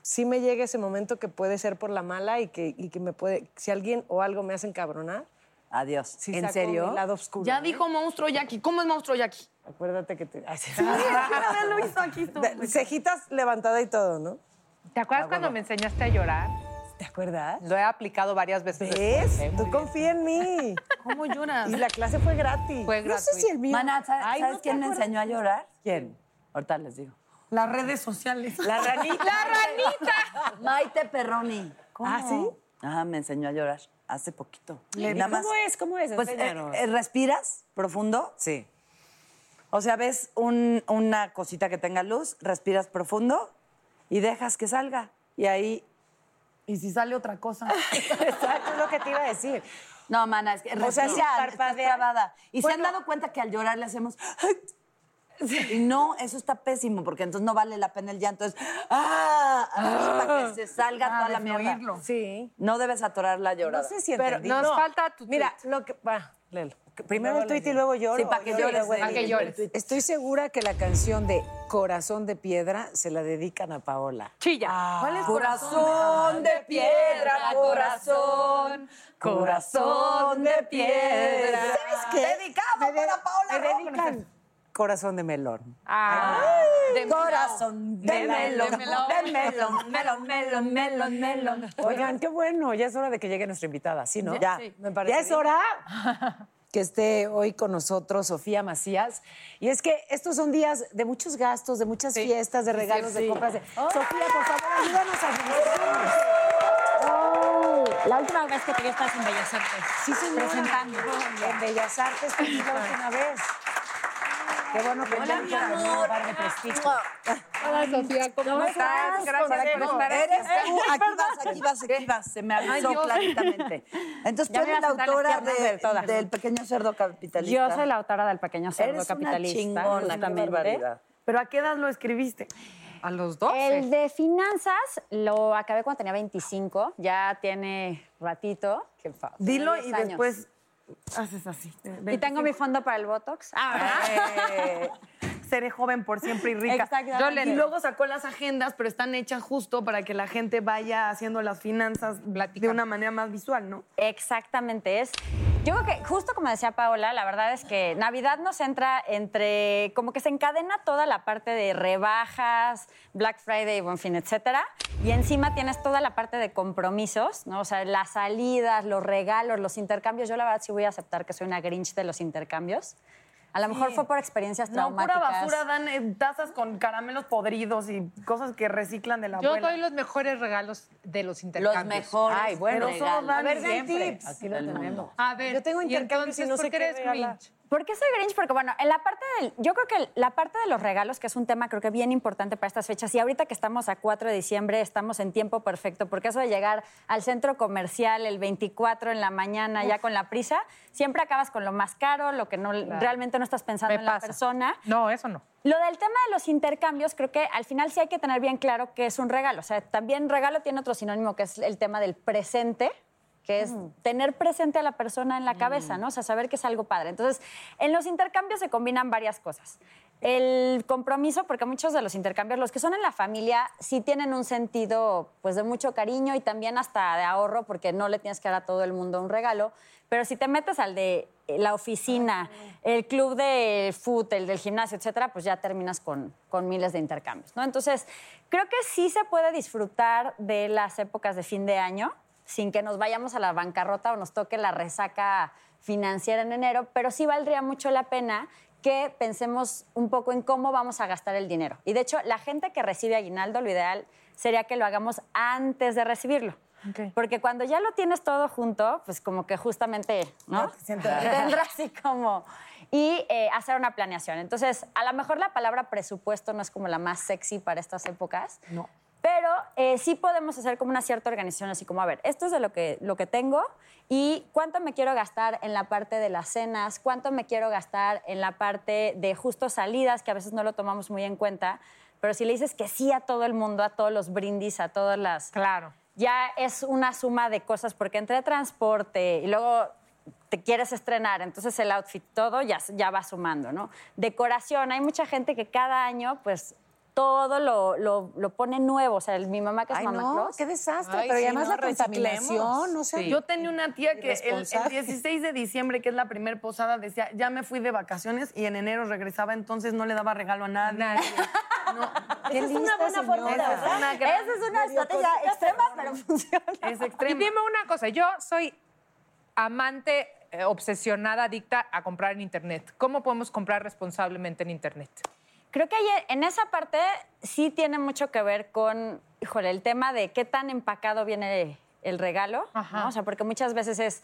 [SPEAKER 2] sí me llega ese momento que puede ser por la mala y que, y que me puede, si alguien o algo me hacen cabronar,
[SPEAKER 3] Adiós.
[SPEAKER 2] sí
[SPEAKER 6] ¿En serio?
[SPEAKER 2] mi lado oscuro.
[SPEAKER 4] Ya
[SPEAKER 2] ¿eh?
[SPEAKER 4] dijo monstruo Jackie. ¿Cómo es monstruo Jackie?
[SPEAKER 2] Acuérdate que te... Ay, sí.
[SPEAKER 4] Ya lo hizo aquí.
[SPEAKER 2] De-
[SPEAKER 4] muy-
[SPEAKER 2] cejitas levantada y todo, ¿no?
[SPEAKER 5] ¿Te acuerdas cuando me enseñaste a llorar?
[SPEAKER 2] ¿Te acuerdas?
[SPEAKER 5] Lo he aplicado varias veces.
[SPEAKER 2] ¿Ves?
[SPEAKER 5] después, ¿eh?
[SPEAKER 2] Tú confía en mí.
[SPEAKER 4] ¿Cómo lloras?
[SPEAKER 2] Y la clase fue gratis.
[SPEAKER 5] Fue
[SPEAKER 6] No sé si el mío.
[SPEAKER 3] Mana, ¿sabes,
[SPEAKER 2] Ay,
[SPEAKER 3] sabes
[SPEAKER 2] ¿no te
[SPEAKER 3] quién me enseñó a llorar?
[SPEAKER 6] ¿Quién?
[SPEAKER 3] Ahorita les digo.
[SPEAKER 4] Las redes sociales.
[SPEAKER 2] La ranita.
[SPEAKER 5] ¡La ranita!
[SPEAKER 3] Maite Perroni.
[SPEAKER 2] ¿Ah, sí?
[SPEAKER 3] Ajá, me enseñó a llorar hace poquito.
[SPEAKER 6] ¿Y ¿Cómo es? ¿Cómo es?
[SPEAKER 3] Pues eh, eh, respiras profundo.
[SPEAKER 6] sí.
[SPEAKER 3] O sea, ves un- una cosita que tenga luz, respiras profundo y dejas que salga. Y ahí.
[SPEAKER 4] Y si sale otra cosa.
[SPEAKER 6] Exacto, es lo que te iba a decir.
[SPEAKER 3] No, mana, es que
[SPEAKER 6] O sea.
[SPEAKER 3] Y se han dado cuenta que al llorar le hacemos. Y no, eso está pésimo, porque entonces no vale la pena el llanto. Es ¡ah! así para que se salga
[SPEAKER 4] Ah,
[SPEAKER 3] toda la mierda.
[SPEAKER 2] Sí.
[SPEAKER 3] No debes atorar la llorada.
[SPEAKER 6] No sé si
[SPEAKER 2] Pero
[SPEAKER 6] entendí.
[SPEAKER 5] Nos
[SPEAKER 2] No.
[SPEAKER 5] falta tu
[SPEAKER 2] Mira, lo que... Va, léelo.
[SPEAKER 6] Primero el tuit y luego lloro.
[SPEAKER 3] Sí, para que
[SPEAKER 6] Yo
[SPEAKER 3] llores, para
[SPEAKER 5] que llores.
[SPEAKER 6] Estoy segura que la canción de Corazón de Piedra se la dedican a Paola.
[SPEAKER 5] Chilla.
[SPEAKER 4] ¿Cuál es
[SPEAKER 3] Corazón de piedra, corazón, corazón de piedra.
[SPEAKER 6] ¿Sabes qué?
[SPEAKER 3] Dedicado
[SPEAKER 6] de-
[SPEAKER 3] para Paola
[SPEAKER 6] me dedican Corazón de melón.
[SPEAKER 5] Ah, de-
[SPEAKER 3] Corazón de
[SPEAKER 5] de
[SPEAKER 3] melón,
[SPEAKER 5] melón.
[SPEAKER 3] de melón, melón, melón, melón, melón.
[SPEAKER 6] Oigan, qué bueno, ya es hora de que llegue nuestra invitada, ¿sí, no?
[SPEAKER 3] Ya,
[SPEAKER 6] Sí.
[SPEAKER 2] me parece
[SPEAKER 6] Ya es hora que esté hoy con nosotros Sofía Macías. Y es que estos son días de muchos gastos, de muchas fiestas, de regalos, de compras. de- Sofía, por favor, ayúdanos a administrarnos.
[SPEAKER 15] La última vez que te vi estás en Bellas Artes.
[SPEAKER 6] Sí, señora.
[SPEAKER 15] Presentando.
[SPEAKER 6] En Bellas Artes, la última vez. Qué bueno que
[SPEAKER 3] mi amor.
[SPEAKER 6] un lugar de prestigio.
[SPEAKER 5] Hola, Sofía, ¿cómo estás? Gracias por estar aquí.
[SPEAKER 3] Eres tú, aquí vas, aquí vas, aquí vas. Se me avisó claritamente. Entonces, tú eres la autora de- del pequeño cerdo capitalista.
[SPEAKER 15] Yo soy la autora del Pequeño Cerdo
[SPEAKER 3] Eres una
[SPEAKER 15] Capitalista.
[SPEAKER 3] chingona, qué
[SPEAKER 15] justamente.
[SPEAKER 3] barbaridad.
[SPEAKER 4] ¿Pero a qué edad lo escribiste?
[SPEAKER 5] A los 12.
[SPEAKER 15] El de finanzas lo acabé cuando tenía 25, ya tiene ratito.
[SPEAKER 4] Dilo
[SPEAKER 15] Diez
[SPEAKER 4] y
[SPEAKER 15] años.
[SPEAKER 4] después haces así.
[SPEAKER 15] Y tengo mi fondo para el Botox. Ah,
[SPEAKER 4] Eh, seré joven por siempre y rica.
[SPEAKER 15] Exactamente.
[SPEAKER 4] Y luego sacó las agendas, pero están hechas justo para que la gente vaya haciendo las finanzas de una manera más visual, ¿no?
[SPEAKER 15] Exactamente, es. Yo creo que, justo como decía Paola, la verdad es que Navidad nos entra entre. como que se encadena toda la parte de rebajas, Black Friday, Buen Fin, etcétera. Y encima tienes toda la parte de compromisos, ¿no? O sea, las salidas, los regalos, los intercambios. Yo, la verdad, sí voy a aceptar que soy una Grinch de los intercambios. A lo mejor fue por experiencias
[SPEAKER 4] No, pura
[SPEAKER 15] traumáticas.
[SPEAKER 4] basura dan eh, tazas con caramelos podridos y cosas que reciclan de la
[SPEAKER 5] Yo
[SPEAKER 4] abuela.
[SPEAKER 5] doy los mejores regalos de los intercambios.
[SPEAKER 3] mejores
[SPEAKER 5] Ay, bueno.
[SPEAKER 4] Pero solo dan
[SPEAKER 2] A ver, den
[SPEAKER 4] siempre.
[SPEAKER 2] tips.
[SPEAKER 3] Aquí lo tenemos.
[SPEAKER 5] A ver,
[SPEAKER 2] Yo tengo
[SPEAKER 5] y
[SPEAKER 2] intercambios y
[SPEAKER 5] entonces,
[SPEAKER 2] no
[SPEAKER 5] ¿por
[SPEAKER 2] sé
[SPEAKER 5] qué eres
[SPEAKER 2] regalar.
[SPEAKER 15] ¿Por qué soy Grinch? Porque, bueno, en la parte del. Yo creo que la parte de los regalos, que es un tema creo que bien importante para estas fechas, y ahorita que estamos a 4 de diciembre, estamos en tiempo perfecto, porque eso de llegar al centro comercial el 24 en la mañana, ya con la prisa, siempre acabas con lo más caro, lo que no, realmente no estás pensando
[SPEAKER 5] Me
[SPEAKER 15] en la persona.
[SPEAKER 5] No, eso no.
[SPEAKER 15] Lo del tema de los intercambios, creo que al final sí hay que tener bien claro que es un regalo. O sea, también regalo tiene otro sinónimo que es el tema del presente, que es tener presente a la persona en la cabeza, ¿no? O sea, saber que es algo padre. Entonces, en los intercambios se combinan varias cosas. El compromiso, porque muchos de los intercambios, los que son en la familia, sí tienen un sentido pues de mucho cariño y también hasta de ahorro, porque no le tienes que dar a todo el mundo un regalo. Pero si te metes al de la oficina, el club de el del gimnasio, etcétera, pues ya terminas con, con miles de intercambios, ¿no? Entonces, creo que sí se puede disfrutar de las épocas de fin de año sin que nos vayamos a la bancarrota o nos toque la resaca financiera en enero, pero sí valdría mucho la pena que pensemos un poco en cómo vamos a gastar el dinero. Y de hecho, la gente que recibe aguinaldo, lo ideal sería que lo hagamos antes de recibirlo. Porque cuando ya lo tienes todo junto, pues como que justamente, ¿no? Tendrás así como... Y eh, hacer una planeación. Entonces, a lo mejor la palabra presupuesto no es como la más sexy para estas épocas.
[SPEAKER 4] No.
[SPEAKER 15] Pero eh, sí podemos hacer como una cierta organización, así como, a ver, esto es de lo que, lo que tengo y cuánto me quiero gastar en la parte de las cenas, cuánto me quiero gastar en la parte de justo salidas, que a veces no lo tomamos muy en cuenta, pero si le dices que sí a todo el mundo, a todos los brindis, a todas las...
[SPEAKER 5] Claro.
[SPEAKER 15] Ya es una suma de cosas, porque entre transporte y luego te quieres estrenar, entonces el outfit, todo ya, ya va sumando, ¿no? Decoración, hay mucha gente que cada año, pues, todo lo, lo, lo pone nuevo. O sea, el- mi mamá que es
[SPEAKER 6] Ay,
[SPEAKER 15] mamá
[SPEAKER 6] no,
[SPEAKER 15] Claus.
[SPEAKER 6] qué desastre.
[SPEAKER 2] Ay,
[SPEAKER 6] pero
[SPEAKER 2] sí,
[SPEAKER 6] además
[SPEAKER 2] no,
[SPEAKER 6] la contaminación,
[SPEAKER 2] reciclemos.
[SPEAKER 6] o sea,
[SPEAKER 4] Yo tenía una tía que el, el
[SPEAKER 6] Irresponsable.
[SPEAKER 4] 16 de diciembre, que es la primer posada, decía, ya me fui de vacaciones y en enero regresaba, entonces no le daba regalo a nadie.
[SPEAKER 6] Qué
[SPEAKER 15] Esa es una buena forma de
[SPEAKER 6] señora.
[SPEAKER 15] usar.
[SPEAKER 4] Una gran-
[SPEAKER 15] Esa es una estrategia extrema, pero funciona.
[SPEAKER 4] Es
[SPEAKER 5] Y
[SPEAKER 4] extremo.
[SPEAKER 5] dime una cosa, yo soy amante, eh, obsesionada, adicta a comprar en Internet. ¿Cómo podemos comprar responsablemente en Internet?
[SPEAKER 15] Creo que ahí, en esa parte sí tiene mucho que ver con, híjole, el tema de qué tan empacado viene el regalo, ¿no? O sea, porque muchas veces es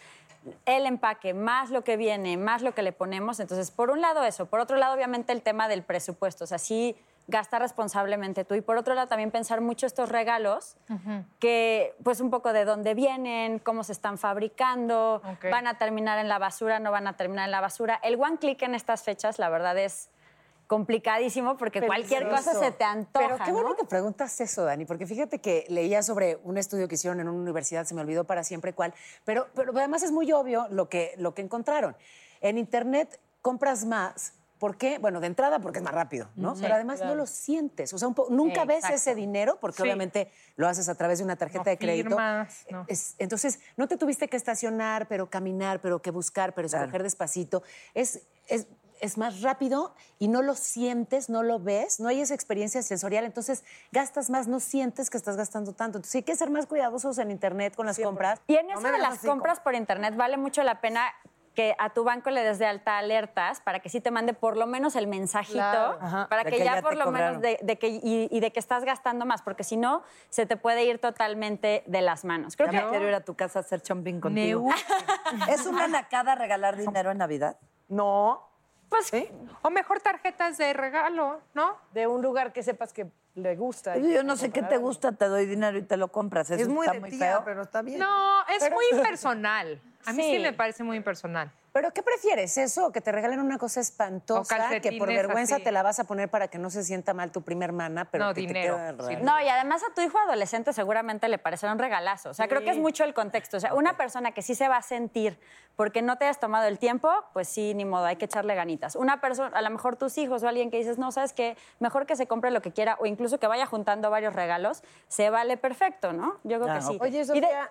[SPEAKER 15] el empaque, más lo que viene, más lo que le ponemos. Entonces, por un lado eso. Por otro lado, obviamente, el tema del presupuesto. O sea, sí gasta responsablemente tú. Y por otro lado, también pensar mucho estos regalos que, pues, un poco de dónde vienen, cómo se están fabricando, van a terminar en la basura, no van a terminar en la basura. El one click en estas fechas, la verdad, es complicadísimo porque cualquier cosa se te antoja.
[SPEAKER 6] Pero qué bueno
[SPEAKER 15] ¿no?
[SPEAKER 6] que preguntas eso, Dani, porque fíjate que leía sobre un estudio que hicieron en una universidad, se me olvidó para siempre cuál, pero, pero además es muy obvio lo que, lo que encontraron. En Internet compras más. ¿Por qué? Bueno, de entrada porque es más rápido, ¿no? Pero además no lo sientes. O sea, un nunca ves
[SPEAKER 15] Exacto.
[SPEAKER 6] ese dinero porque
[SPEAKER 5] Sí.
[SPEAKER 6] obviamente lo haces a través de una tarjeta
[SPEAKER 5] No
[SPEAKER 6] de crédito.
[SPEAKER 5] firmas, no.
[SPEAKER 6] Es- entonces, no te tuviste que estacionar, pero caminar, pero que buscar, pero escoger despacito. Es, es, es más rápido y no lo sientes, no lo ves, no hay esa experiencia sensorial. Entonces, gastas más, no sientes que estás gastando tanto. Entonces, hay que ser más cuidadosos en Internet con las compras.
[SPEAKER 15] Y en
[SPEAKER 4] No
[SPEAKER 15] eso de las
[SPEAKER 4] así,
[SPEAKER 15] compras por internet vale mucho la pena que a tu banco le des de alta alertas para que sí te mande por lo menos el mensajito,
[SPEAKER 3] Claro. Ajá,
[SPEAKER 15] para que,
[SPEAKER 3] que
[SPEAKER 15] ya,
[SPEAKER 3] ya
[SPEAKER 15] por lo
[SPEAKER 3] cobraron.
[SPEAKER 15] menos de, de que y, y de que estás gastando más, porque si no se te puede ir totalmente de las manos. Creo
[SPEAKER 3] Ya
[SPEAKER 15] que
[SPEAKER 3] me quiero ir a tu casa a hacer chomping contigo. ¿Es una nacada regalar dinero en Navidad?
[SPEAKER 4] No.
[SPEAKER 15] Pues
[SPEAKER 5] O mejor tarjetas de regalo, ¿no?
[SPEAKER 2] De un lugar que sepas que le gusta.
[SPEAKER 3] Yo no sé qué te gusta, te doy dinero y te lo compras. Eso
[SPEAKER 4] Es muy
[SPEAKER 3] está
[SPEAKER 4] de
[SPEAKER 3] muy
[SPEAKER 4] tía,
[SPEAKER 3] feo.
[SPEAKER 4] pero está bien.
[SPEAKER 5] No, es muy impersonal. A mí sí.
[SPEAKER 15] Sí.
[SPEAKER 5] me parece muy impersonal.
[SPEAKER 6] ¿Pero qué prefieres? ¿Eso o que te regalen una cosa espantosa que por vergüenza
[SPEAKER 5] así.
[SPEAKER 6] te la vas a poner para que no se sienta mal tu primer mana, pero
[SPEAKER 5] No,
[SPEAKER 6] que te
[SPEAKER 5] dinero.
[SPEAKER 6] queda
[SPEAKER 5] Sí.
[SPEAKER 6] raro?
[SPEAKER 15] No, y además a tu hijo adolescente seguramente le parecerá un regalazo. O sea, creo que es mucho el contexto. O sea, una persona que sí se va a sentir porque no te hayas tomado el tiempo, pues sí, ni modo, hay que echarle ganitas. Una persona, a lo mejor tus hijos o alguien que dices, no, ¿sabes qué? Mejor que se compre lo que quiera o incluso que vaya juntando varios regalos, se vale perfecto, ¿no? Yo creo
[SPEAKER 6] Ah,
[SPEAKER 15] que sí.
[SPEAKER 6] ok. Oye,
[SPEAKER 15] Y de-
[SPEAKER 6] Sofía,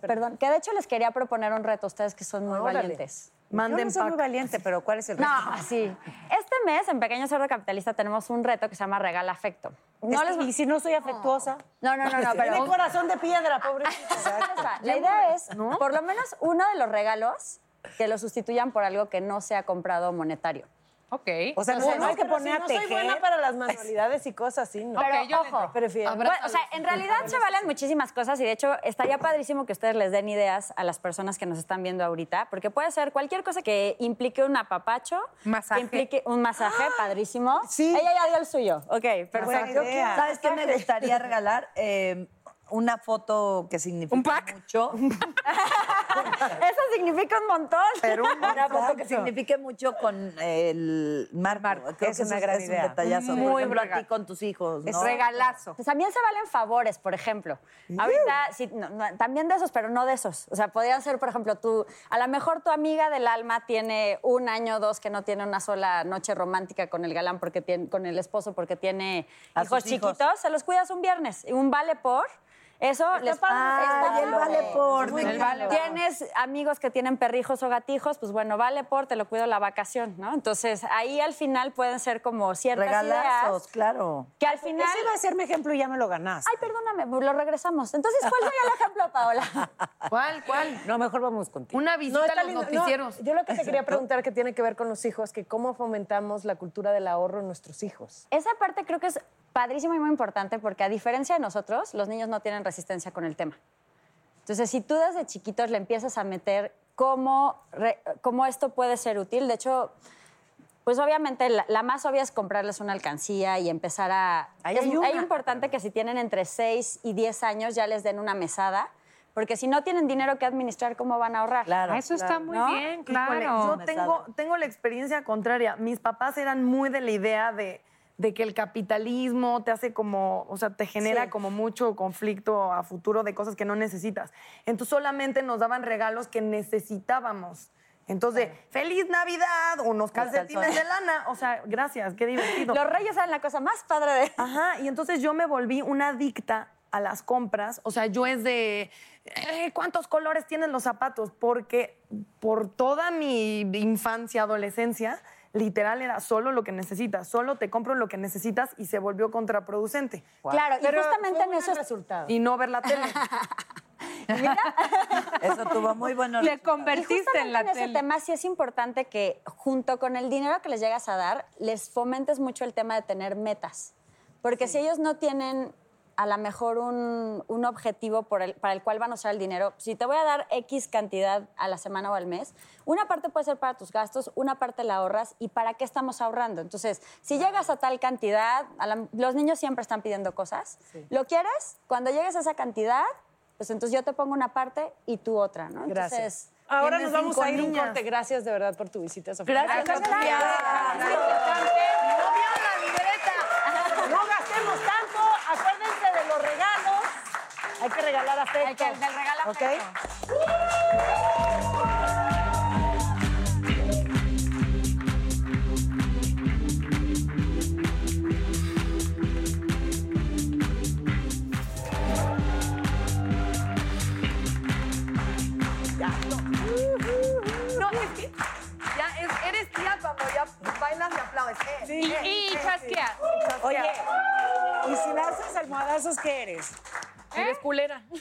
[SPEAKER 15] perdón. que de hecho les quería proponer un reto a ustedes que son muy
[SPEAKER 6] Órale.
[SPEAKER 15] valientes.
[SPEAKER 6] Yo no soy muy valiente, pero ¿cuál es el reto?
[SPEAKER 15] No, sí. Este mes en Pequeño Cerdo Capitalista tenemos un reto que se llama Regala Afecto.
[SPEAKER 6] Es que, ¿y si no soy afectuosa?
[SPEAKER 15] No, no, no, no, pero...
[SPEAKER 6] Tiene corazón de piedra,
[SPEAKER 15] sea, La idea es, por lo menos uno de los regalos, que lo sustituyan por algo que no sea comprado monetario.
[SPEAKER 5] Ok.
[SPEAKER 6] O sea, no,
[SPEAKER 15] Entonces,
[SPEAKER 6] no hay que poner
[SPEAKER 15] si
[SPEAKER 6] a
[SPEAKER 15] no soy
[SPEAKER 6] tejer.
[SPEAKER 15] buena
[SPEAKER 2] para las manualidades y cosas así, ¿no?
[SPEAKER 15] Pero ojo,
[SPEAKER 2] Prefiero.
[SPEAKER 15] bueno, o sea, en realidad se valen muchísimas cosas y de hecho estaría padrísimo que ustedes les den ideas a las personas que nos están viendo ahorita, porque puede ser cualquier cosa que implique un apapacho,
[SPEAKER 5] Masaje.
[SPEAKER 15] que implique un masaje padrísimo.
[SPEAKER 3] Sí.
[SPEAKER 15] Ella ya dio el suyo. Ok, perfecto.
[SPEAKER 3] Bueno, yo ¿Sabes qué me gustaría regalar? Eh, una foto que significa mucho.
[SPEAKER 15] Eso significa un montón.
[SPEAKER 3] Pero una foto que signifique mucho con el marco. Creo
[SPEAKER 6] es
[SPEAKER 3] que
[SPEAKER 6] una gran
[SPEAKER 3] es
[SPEAKER 6] idea.
[SPEAKER 3] un detallazo.
[SPEAKER 15] Muy
[SPEAKER 3] Por ejemplo, a
[SPEAKER 15] regalo.
[SPEAKER 3] ti con tus hijos, ¿no?
[SPEAKER 15] Es regalazo. Pues también se valen favores, por ejemplo. Ahorita, sí, no, no, también de esos, pero no de esos. O sea, podrían ser, por ejemplo, tú, a lo mejor tu amiga del alma tiene un año o dos que no tiene una sola noche romántica con el galán, porque tiene, con el esposo, porque tiene hijos chiquitos, se los cuidas un viernes. Un vale por. Eso les está
[SPEAKER 3] Ay, el
[SPEAKER 15] padre.
[SPEAKER 3] vale por,
[SPEAKER 15] El vale. Tienes amigos que tienen perrijos o gatijos, pues bueno, vale por, te lo cuido la vacación, ¿no? Entonces, ahí al final pueden ser como ciertas
[SPEAKER 3] Regalazos,
[SPEAKER 15] ideas
[SPEAKER 3] claro.
[SPEAKER 15] que al final...
[SPEAKER 6] Ese va a ser mi ejemplo y ya me lo ganaste.
[SPEAKER 15] Ay, perdóname, lo regresamos. Entonces, ¿cuál sería el ejemplo, Paola?
[SPEAKER 4] ¿Cuál, cuál?
[SPEAKER 6] No, mejor vamos contigo.
[SPEAKER 4] Una visita
[SPEAKER 2] está
[SPEAKER 4] a los
[SPEAKER 2] lindo. No,
[SPEAKER 4] noticieros.
[SPEAKER 2] yo lo que te quería preguntar que tiene que ver con los hijos, que cómo fomentamos la cultura del ahorro en nuestros hijos.
[SPEAKER 15] Esa parte creo que es padrísima y muy importante porque a diferencia de nosotros, los niños no tienen resistencia con el tema. Entonces, si tú desde chiquitos le empiezas a meter cómo, re- cómo esto puede ser útil, de hecho, pues obviamente la, la más obvia es comprarles una alcancía y empezar a...
[SPEAKER 3] Ahí
[SPEAKER 15] es,
[SPEAKER 3] hay
[SPEAKER 15] importante que si tienen entre 6 y 10 años ya les den una mesada, porque si no tienen dinero que administrar, ¿cómo van a ahorrar?
[SPEAKER 3] Claro.
[SPEAKER 5] Ah, Eso está muy
[SPEAKER 15] ¿No?
[SPEAKER 5] bien,
[SPEAKER 4] Híjole,
[SPEAKER 5] claro.
[SPEAKER 4] yo tengo, tengo la experiencia contraria. Mis papás eran muy de la idea de, de que el capitalismo te hace como, o sea, te genera
[SPEAKER 15] Sí.
[SPEAKER 4] como mucho conflicto a futuro de cosas que no necesitas. Entonces solamente nos daban regalos que necesitábamos. Entonces, ¡Feliz Navidad! Unos calcetines de lana. O sea, gracias, qué divertido.
[SPEAKER 15] Los reyes eran la cosa más padre de...
[SPEAKER 4] Ajá, y entonces yo me volví una adicta a las compras. O sea, yo es de, eh, ¿cuántos colores tienen los zapatos? Porque por toda mi infancia, adolescencia, literal era solo lo que necesitas, solo te compro lo que necesitas y se volvió contraproducente.
[SPEAKER 15] Claro, y justamente en
[SPEAKER 2] buen
[SPEAKER 15] eso...
[SPEAKER 2] resultado.
[SPEAKER 4] Y no ver la tele.
[SPEAKER 3] Eso tuvo muy buenos
[SPEAKER 5] Le
[SPEAKER 3] resultados.
[SPEAKER 15] Y
[SPEAKER 5] convertiste en la
[SPEAKER 15] en ese
[SPEAKER 5] tele.
[SPEAKER 15] tema sí es importante que junto con el dinero que les llegas a dar, les fomentes mucho el tema de tener metas. Porque si ellos no tienen a lo mejor un, un objetivo por el- para el cual van a usar el dinero, si te voy a dar X cantidad a la semana o al mes, una parte puede ser para tus gastos, una parte la ahorras y para qué estamos ahorrando. Entonces, si llegas a tal cantidad, a la- los niños siempre están pidiendo cosas, ¿lo quieres? Cuando llegues a esa cantidad, pues entonces yo te pongo una parte y tú otra, ¿no?
[SPEAKER 2] Gracias.
[SPEAKER 15] Entonces,
[SPEAKER 2] Ahora nos vamos a ir un corte. Gracias de verdad por tu visita, Sofía.
[SPEAKER 3] Gracias, Sofía.
[SPEAKER 2] No vean la libreta. No gastemos tanto. Acuérdense de los regalos. Hay que regalar afecto.
[SPEAKER 15] El que-.
[SPEAKER 4] No, es que ya es- eres tía cuando ya bailas y aplaudes. Eh,
[SPEAKER 5] Y,
[SPEAKER 4] eh,
[SPEAKER 5] y
[SPEAKER 4] eh,
[SPEAKER 5] chasqueas.
[SPEAKER 4] chasquea.
[SPEAKER 6] Oye, ¿y si lanzas almohadazos, qué eres?
[SPEAKER 4] Eres culera.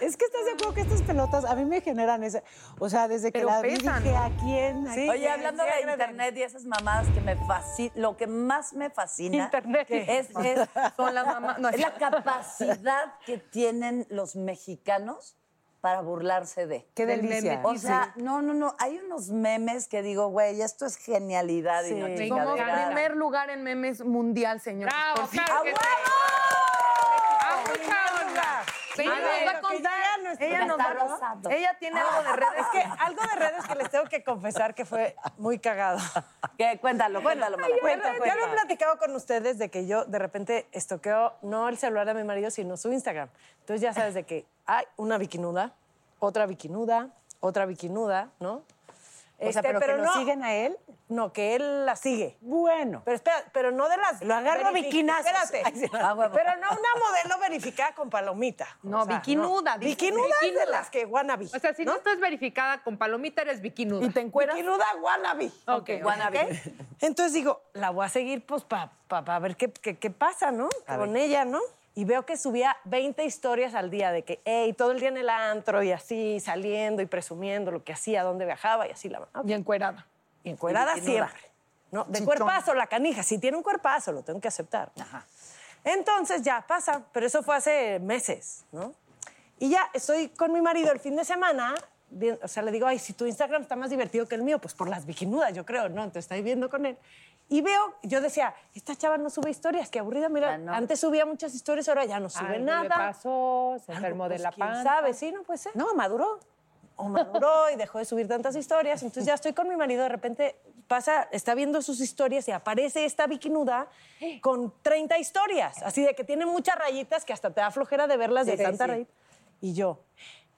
[SPEAKER 6] Es que estás de acuerdo que estas pelotas a mí me generan ese. O sea, desde que
[SPEAKER 4] Pero
[SPEAKER 6] la vi
[SPEAKER 4] pesan,
[SPEAKER 6] dije,
[SPEAKER 4] ¿no?
[SPEAKER 6] ¿a quién? ¿A
[SPEAKER 3] Oye,
[SPEAKER 6] quién?
[SPEAKER 3] hablando
[SPEAKER 6] Sí,
[SPEAKER 3] de internet y esas mamadas que me fascina, lo que más me fascina
[SPEAKER 5] Internet.
[SPEAKER 3] es, es-
[SPEAKER 4] Son las mamás. No,
[SPEAKER 3] es la capacidad que tienen los mexicanos para burlarse de.
[SPEAKER 6] Qué
[SPEAKER 4] Del
[SPEAKER 6] delicia.
[SPEAKER 4] meme.
[SPEAKER 3] O sea, no, no, no. Hay unos memes que digo, güey, esto es genialidad y no
[SPEAKER 6] Sí.
[SPEAKER 4] Somos primer lugar en memes mundial, señor.
[SPEAKER 5] Bravo, claro
[SPEAKER 3] ¡A
[SPEAKER 5] que sí.
[SPEAKER 3] huevo!
[SPEAKER 5] ¡A mucha honra! Sí,
[SPEAKER 2] Ah,
[SPEAKER 5] nos va a contar.
[SPEAKER 4] Ella nos va. Ella tiene algo de redes.
[SPEAKER 2] Es que algo de redes que les tengo que confesar que fue muy cagado.
[SPEAKER 3] ¿Qué? Cuéntalo, cuéntalo,
[SPEAKER 2] lo-
[SPEAKER 3] Cuenta,
[SPEAKER 2] Ya lo he platicado con ustedes de que yo de repente estoqueo no el celular de mi marido, sino su Instagram. Entonces ya sabes de que hay una bikinuda, otra bikinuda, otra bikinuda, ¿no?
[SPEAKER 6] O sea, pero que lo siguen
[SPEAKER 2] a él. No, que él la sigue.
[SPEAKER 6] Bueno.
[SPEAKER 2] Pero espera, pero no de las.
[SPEAKER 6] Lo agarro biquinazos.
[SPEAKER 2] Espérate.
[SPEAKER 6] Ay, sí.
[SPEAKER 3] Ah.
[SPEAKER 2] Pero no una modelo verificada con palomita.
[SPEAKER 4] No, bikinuda, dice.
[SPEAKER 2] Bikinuda es de las que wannabe.
[SPEAKER 5] O sea, si no, estás verificada con palomita, eres bikinuda.
[SPEAKER 4] ¿Y te encueras?
[SPEAKER 2] Bikinuda wannabe.
[SPEAKER 5] Ok,
[SPEAKER 2] wannabe. Entonces digo, la voy a seguir pues para ver qué, qué, qué pasa, ¿no? Con ella, ¿no? Y veo que subía 20 historias al día de que, hey, todo el día en el antro y así, saliendo y presumiendo lo que hacía, dónde viajaba y así la
[SPEAKER 4] Y encuerada.
[SPEAKER 2] Y encuerada
[SPEAKER 3] Y
[SPEAKER 2] siempre. ¿no? De
[SPEAKER 3] Chichón.
[SPEAKER 2] cuerpazo, la canija. Si tiene un cuerpazo, lo tengo que aceptar. Entonces ya pasa, pero eso fue hace meses, ¿no? Y ya estoy con mi marido el fin de semana, bien- o sea, le digo, ay, si tu Instagram está más divertido que el mío, pues por las bikinudas, yo creo, ¿no? Entonces estoy viendo con él. Y veo, yo decía, esta chava no sube historias, qué aburrida, mira, antes subía muchas historias, ahora ya no sube
[SPEAKER 5] Algo
[SPEAKER 2] nada.
[SPEAKER 5] le pasó, se
[SPEAKER 2] Algo,
[SPEAKER 5] enfermó de
[SPEAKER 2] pues,
[SPEAKER 5] la
[SPEAKER 2] ¿quién
[SPEAKER 5] panza.
[SPEAKER 2] sabe? Sí, no puede ser. No, maduró. O maduró y dejó de subir tantas historias. Entonces ya estoy con mi marido, de repente pasa, está viendo sus historias y aparece esta bikinuda con 30 historias. Así de que tiene muchas rayitas que hasta te da flojera de verlas de
[SPEAKER 3] Sí,
[SPEAKER 2] tanta
[SPEAKER 3] sí.
[SPEAKER 2] rayita. Y yo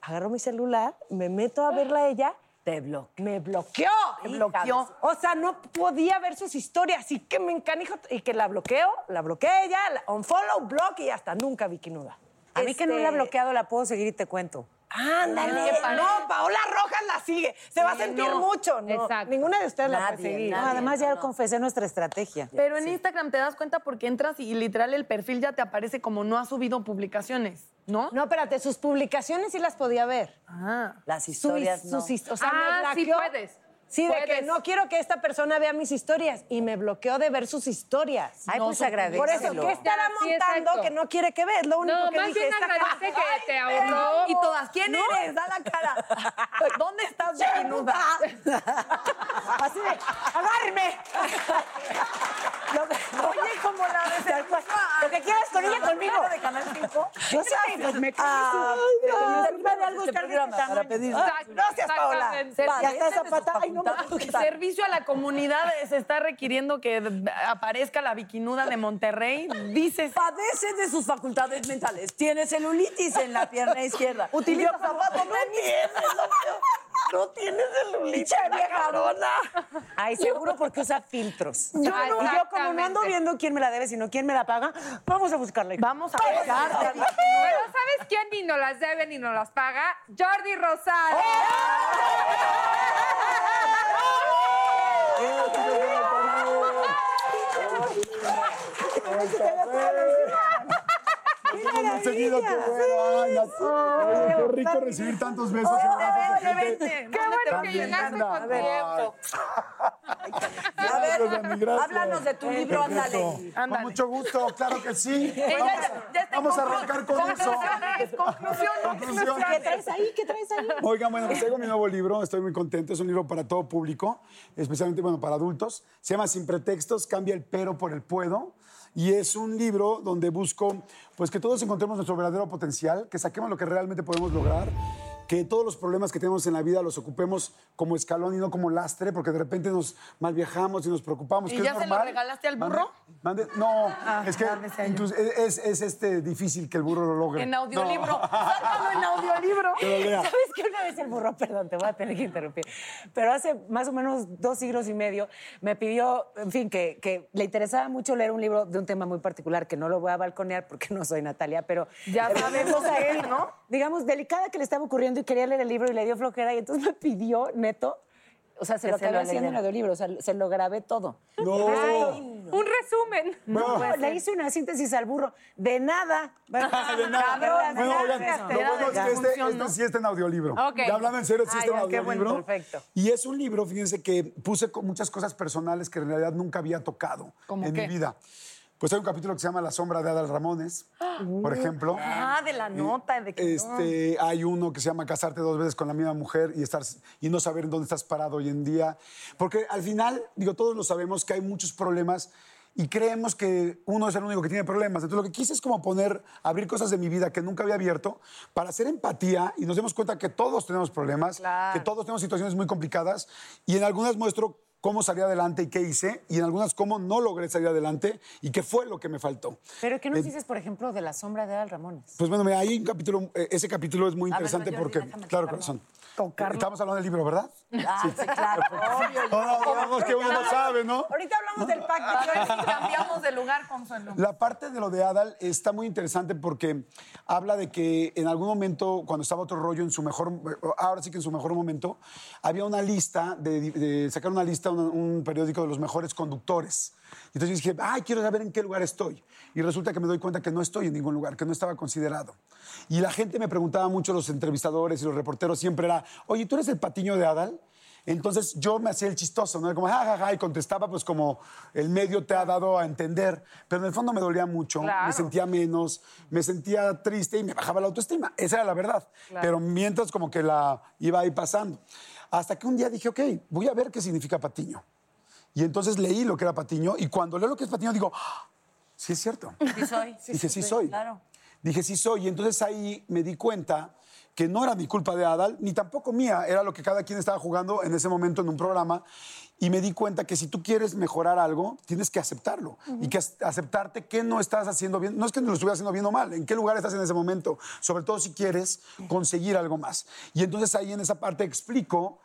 [SPEAKER 2] agarro mi celular, me meto a verla a ella.
[SPEAKER 3] Te bloqueó.
[SPEAKER 2] Me bloqueó.
[SPEAKER 3] Te bloqueó.
[SPEAKER 2] O sea, no podía ver sus historias. Así que me encanijo. Y que la bloqueo, la bloqueé ella, la unfollow, block y hasta nunca bikinuda.
[SPEAKER 6] A mí que no la he
[SPEAKER 2] Este,
[SPEAKER 6] bloqueado la puedo seguir y te cuento.
[SPEAKER 2] Ándale. No, Paola Rojas la sigue. Se va a
[SPEAKER 6] Sí,
[SPEAKER 2] sentir
[SPEAKER 6] no.
[SPEAKER 2] mucho. No,
[SPEAKER 6] Exacto.
[SPEAKER 2] Ninguna de ustedes la puede
[SPEAKER 6] Nadie,
[SPEAKER 2] seguir.
[SPEAKER 6] No, además ya confesé nuestra estrategia.
[SPEAKER 4] Pero en Instagram te das cuenta porque entras y literal el perfil ya te aparece como no ha subido publicaciones, ¿no?
[SPEAKER 2] No, espérate, sus publicaciones sí las podía ver.
[SPEAKER 4] Ah.
[SPEAKER 3] Las
[SPEAKER 2] Sus-
[SPEAKER 3] historias no.
[SPEAKER 2] sus hist- o sea, me
[SPEAKER 5] Ah, sí
[SPEAKER 2] bloqueó.
[SPEAKER 5] puedes.
[SPEAKER 2] Sí, de que no quiero que esta persona vea mis historias y me bloqueó de ver sus historias.
[SPEAKER 6] Ay,
[SPEAKER 2] No,
[SPEAKER 6] pues agradécelo.
[SPEAKER 2] Por eso, ¿qué estará
[SPEAKER 5] sí,
[SPEAKER 2] montando que no quiere que veas? Lo único
[SPEAKER 5] No,
[SPEAKER 2] que
[SPEAKER 5] más
[SPEAKER 2] dije,
[SPEAKER 5] bien
[SPEAKER 2] esta
[SPEAKER 5] agradece
[SPEAKER 2] cara-
[SPEAKER 5] que te ahorró.
[SPEAKER 4] Y todas, ¿quién eres? Da la cara. ¿Dónde estás, bikinuda?
[SPEAKER 6] Así de, agárreme.
[SPEAKER 4] Oye, como la de
[SPEAKER 6] Lo que quieras con ella,
[SPEAKER 4] la
[SPEAKER 6] conmigo.
[SPEAKER 4] de Canal 5.
[SPEAKER 6] Yo sé pues, me
[SPEAKER 3] Ah. Servicio
[SPEAKER 6] de algo
[SPEAKER 3] para pedir.
[SPEAKER 2] Gracias, Paola.
[SPEAKER 6] Ya está Zapata. Ay, no me
[SPEAKER 4] Servicio a la comunidad se está requiriendo que aparezca la bikinuda de Monterrey. Dices,
[SPEAKER 3] Padece de sus facultades mentales. Tiene celulitis en la pierna izquierda.
[SPEAKER 4] Utiliza zapatos
[SPEAKER 3] no tienes, no, no tienes celulitis, cabrona.
[SPEAKER 6] Ay, seguro porque usa filtros.
[SPEAKER 5] Yo no.
[SPEAKER 6] yo como no ando viendo quién me la debe, sino quién me la paga, vamos a buscarla.
[SPEAKER 4] vamos a buscarte.
[SPEAKER 5] Pero ¿sabes quién ni nos las debe ni nos las paga? Jordi Rosado.
[SPEAKER 16] Hemos seguido, qué bueno. Ay, así. Qué rico recibir tantos besos.
[SPEAKER 4] Vente,
[SPEAKER 5] Qué bueno que llegaste con tiempo.
[SPEAKER 3] A ver,
[SPEAKER 16] Gracias,
[SPEAKER 3] háblanos de tu libro,
[SPEAKER 16] Perfecto.
[SPEAKER 3] ándale.
[SPEAKER 16] Con mucho gusto, claro que sí.
[SPEAKER 4] Ella
[SPEAKER 16] Vamos,
[SPEAKER 4] ya- ya
[SPEAKER 16] vamos a arrancar con eso.
[SPEAKER 4] Conclusiones, conclusiones.
[SPEAKER 16] Conclusión.
[SPEAKER 6] ¿Qué traes ahí? ¿Qué traes ahí?
[SPEAKER 16] Oigan, bueno, pues tengo mi nuevo libro, estoy muy contento, es un libro para todo público, especialmente, bueno, para adultos. Se llama Sin pretextos, cambia el pero por el puedo. Y es un libro donde busco, pues, que todos encontremos nuestro verdadero potencial, que saquemos lo que realmente podemos lograr, que todos los problemas que tenemos en la vida los ocupemos como escalón y no como lastre, porque de repente nos malviajamos y nos preocupamos.
[SPEAKER 4] ¿Y
[SPEAKER 16] que
[SPEAKER 4] ya
[SPEAKER 16] es
[SPEAKER 4] se lo
[SPEAKER 16] normal.
[SPEAKER 4] regalaste al burro?
[SPEAKER 16] mande- no,
[SPEAKER 4] Ah,
[SPEAKER 16] es que incluso es, es- es, este, difícil que el burro lo logre.
[SPEAKER 4] En audiolibro.
[SPEAKER 16] No.
[SPEAKER 4] En audiolibro.
[SPEAKER 6] ¿Sabes que una vez el burro, perdón, te voy a tener que interrumpir, pero hace más o menos dos siglos y medio me pidió, en fin, que, que le interesaba mucho leer un libro de un tema muy particular, que no lo voy a balconear porque no soy Natalia, pero...
[SPEAKER 4] Ya sabemos
[SPEAKER 6] ahí,
[SPEAKER 4] es, ¿no?
[SPEAKER 6] Digamos, delicada que le estaba ocurriendo y quería leer el libro y le dio flojera y entonces me pidió, neto, o sea, se
[SPEAKER 3] Que
[SPEAKER 6] lo acabé haciendo en audiolibro, o sea, se lo grabé todo.
[SPEAKER 16] No.
[SPEAKER 5] Un resumen.
[SPEAKER 6] No,
[SPEAKER 16] No.
[SPEAKER 6] le hice una síntesis al burro. De nada.
[SPEAKER 16] de nada.
[SPEAKER 6] Cabrón,
[SPEAKER 16] Bueno, oigan,
[SPEAKER 6] gracias.
[SPEAKER 16] lo bueno es que este, este sí está en audiolibro.
[SPEAKER 5] Ok.
[SPEAKER 16] Ya hablando en serio, sí
[SPEAKER 6] Ah,
[SPEAKER 16] está en
[SPEAKER 6] bueno,
[SPEAKER 16] audiolibro.
[SPEAKER 6] perfecto.
[SPEAKER 16] Y es un libro, fíjense, que puse con muchas cosas personales que en realidad nunca había tocado
[SPEAKER 4] ¿Cómo
[SPEAKER 16] en
[SPEAKER 4] qué?
[SPEAKER 16] mi vida. Pues hay un capítulo que se llama La sombra de Adal Ramones, por ejemplo.
[SPEAKER 4] Ah, de la nota. De que
[SPEAKER 16] Este, hay uno que se llama casarte dos veces con la misma mujer y, estar, y no saber en dónde estás parado hoy en día. Porque al final, digo, todos lo sabemos que hay muchos problemas y creemos que uno es el único que tiene problemas. Entonces lo que quise es como poner, abrir cosas de mi vida que nunca había abierto para hacer empatía y nos demos cuenta que todos tenemos problemas,
[SPEAKER 4] Claro.
[SPEAKER 16] que todos tenemos situaciones muy complicadas y en algunas muestro cómo salí adelante y qué hice y en algunas cómo no logré salir adelante y qué fue lo que me faltó.
[SPEAKER 6] Pero ¿qué nos
[SPEAKER 16] Eh,
[SPEAKER 6] dices, por ejemplo, de la sombra de Al Ramones?
[SPEAKER 16] Pues bueno, mira, hay un capítulo, eh, ese capítulo es muy
[SPEAKER 6] ver,
[SPEAKER 16] interesante porque,
[SPEAKER 6] déjame
[SPEAKER 16] claro, corazón.
[SPEAKER 6] Tocarlo.
[SPEAKER 16] Estamos hablando del libro, ¿verdad?
[SPEAKER 3] Ah, sí, claro. Obvio.
[SPEAKER 16] No, no, no, es que uno no sabe, ¿no?
[SPEAKER 3] Ahorita hablamos del pacto.
[SPEAKER 4] Cambiamos de lugar, Consuelo.
[SPEAKER 16] La parte de lo de Adal está muy interesante porque habla de que en algún momento, cuando estaba otro rollo en su mejor, ahora sí que en su mejor momento, había una lista, de, de sacar una lista, un, un periódico de los mejores conductores. Entonces yo dije, ay, quiero saber en qué lugar estoy. Y resulta que me doy cuenta que no estoy en ningún lugar, que no estaba considerado. Y la gente me preguntaba mucho, los entrevistadores y los reporteros siempre era, oye, ¿tú eres el patiño de Adal? Entonces yo me hacía el chistoso, ¿no? Como, ja, ja, ja, y contestaba pues como el medio te ha dado a entender. Pero en el fondo me dolía mucho,
[SPEAKER 4] Claro.
[SPEAKER 16] me sentía menos, me sentía triste y me bajaba la autoestima. Esa era la verdad.
[SPEAKER 4] Claro.
[SPEAKER 16] Pero mientras como que la iba ahí pasando. Hasta que un día dije, ok, voy a ver qué significa patiño. Y entonces leí lo que era patiño y cuando leo lo que es patiño digo, "Ah, sí es cierto.
[SPEAKER 3] Sí soy.
[SPEAKER 16] Dije, sí soy.
[SPEAKER 3] Claro.
[SPEAKER 16] Dije, sí soy. Y entonces ahí me di cuenta que no era mi culpa de Adal, ni tampoco mía, era lo que cada quien estaba jugando en ese momento en un programa. Y me di cuenta que si tú quieres mejorar algo, tienes que aceptarlo. Y que ac- aceptarte que no estás haciendo bien. No es que lo estuvieras haciendo bien o mal, en qué lugar estás en ese momento. Sobre todo si quieres conseguir algo más. Y entonces ahí en esa parte explico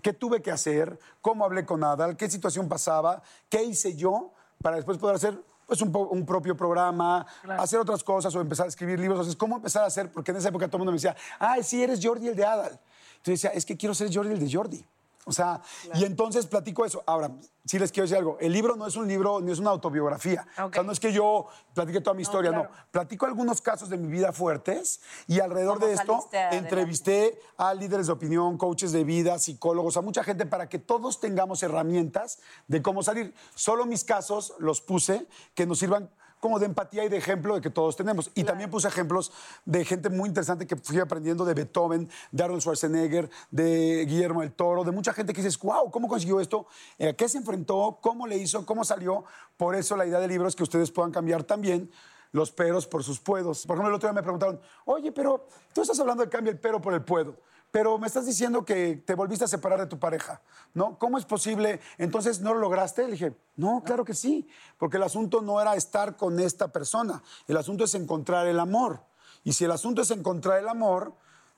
[SPEAKER 16] qué tuve que hacer, cómo hablé con Adal, qué situación pasaba, qué hice yo para después poder hacer pues, un, un propio programa, hacer otras cosas o empezar a escribir libros. Entonces, ¿cómo empezar a hacer? Porque en esa época todo el mundo me decía, ay, sí, eres Jordi el de Adal. Entonces decía, es que quiero ser Jordi el de Jordi. O sea, y entonces platico eso. Ahora, sí les quiero decir algo. El libro no es un libro, ni es una autobiografía. O sea, no es que yo platique toda mi historia, no. Platico algunos casos de mi vida fuertes y alrededor
[SPEAKER 3] ¿Cómo
[SPEAKER 16] de esto
[SPEAKER 3] adelante?
[SPEAKER 16] entrevisté a líderes de opinión, coaches de vida, psicólogos, a mucha gente para que todos tengamos herramientas de cómo salir. Solo mis casos los puse que nos sirvan como de empatía y de ejemplo de que todos tenemos. Y también puse ejemplos de gente muy interesante que fui aprendiendo de Beethoven, de Arnold Schwarzenegger, de Guillermo del Toro, de mucha gente que dices, wow, ¿cómo consiguió esto? ¿A qué se enfrentó? ¿Cómo le hizo? ¿Cómo salió? Por eso la idea del libro es que ustedes puedan cambiar también los peros por sus puedos. Por ejemplo, el otro día me preguntaron, oye, pero tú estás hablando de cambia el pero por el puedo, pero me estás diciendo que te volviste a separar de tu pareja, ¿no? ¿Cómo es posible? Entonces, ¿no lo lograste? Le dije, no, claro que sí, porque el asunto no era estar con esta persona, el asunto es encontrar el amor. Y si el asunto es encontrar el amor,